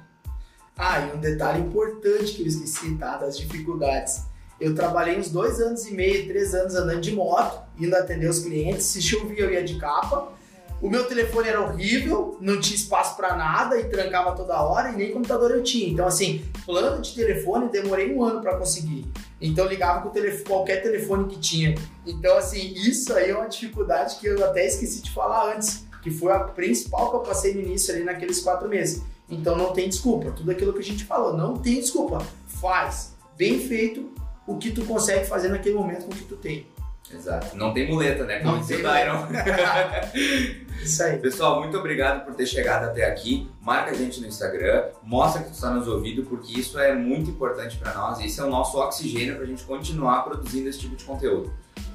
Ah, e um detalhe importante que eu esqueci, tá? Das dificuldades. Eu trabalhei uns dois anos e meio, três anos andando de moto, indo atender os clientes. Se chovia, eu ia de capa. O meu telefone era horrível, não tinha espaço para nada e trancava toda hora e nem computador eu tinha. Então, assim, plano de telefone demorei um ano para conseguir. Então, ligava com telefone, qualquer telefone que tinha. Então, assim, isso aí é uma dificuldade que eu até esqueci de falar antes, que foi a principal que eu passei no início ali naqueles quatro meses. Então, não tem desculpa. Tudo aquilo que a gente falou, não tem desculpa. Faz bem feito o que tu consegue fazer naquele momento com o que tu tem. Exato. Não tem muleta, né? Como Não disse o tem Tyron. Isso aí. Pessoal, muito obrigado por ter chegado até aqui. Marca a gente no Instagram, mostra que tu está nos ouvindo, porque isso é muito importante para nós. Esse é o nosso oxigênio para a gente continuar produzindo esse tipo de conteúdo.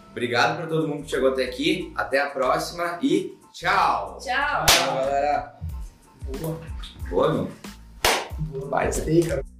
Obrigado para todo mundo que chegou até aqui. Até a próxima e tchau! Tchau! Tchau, galera. Boa. Boa, meu. Boa. Gostei, cara.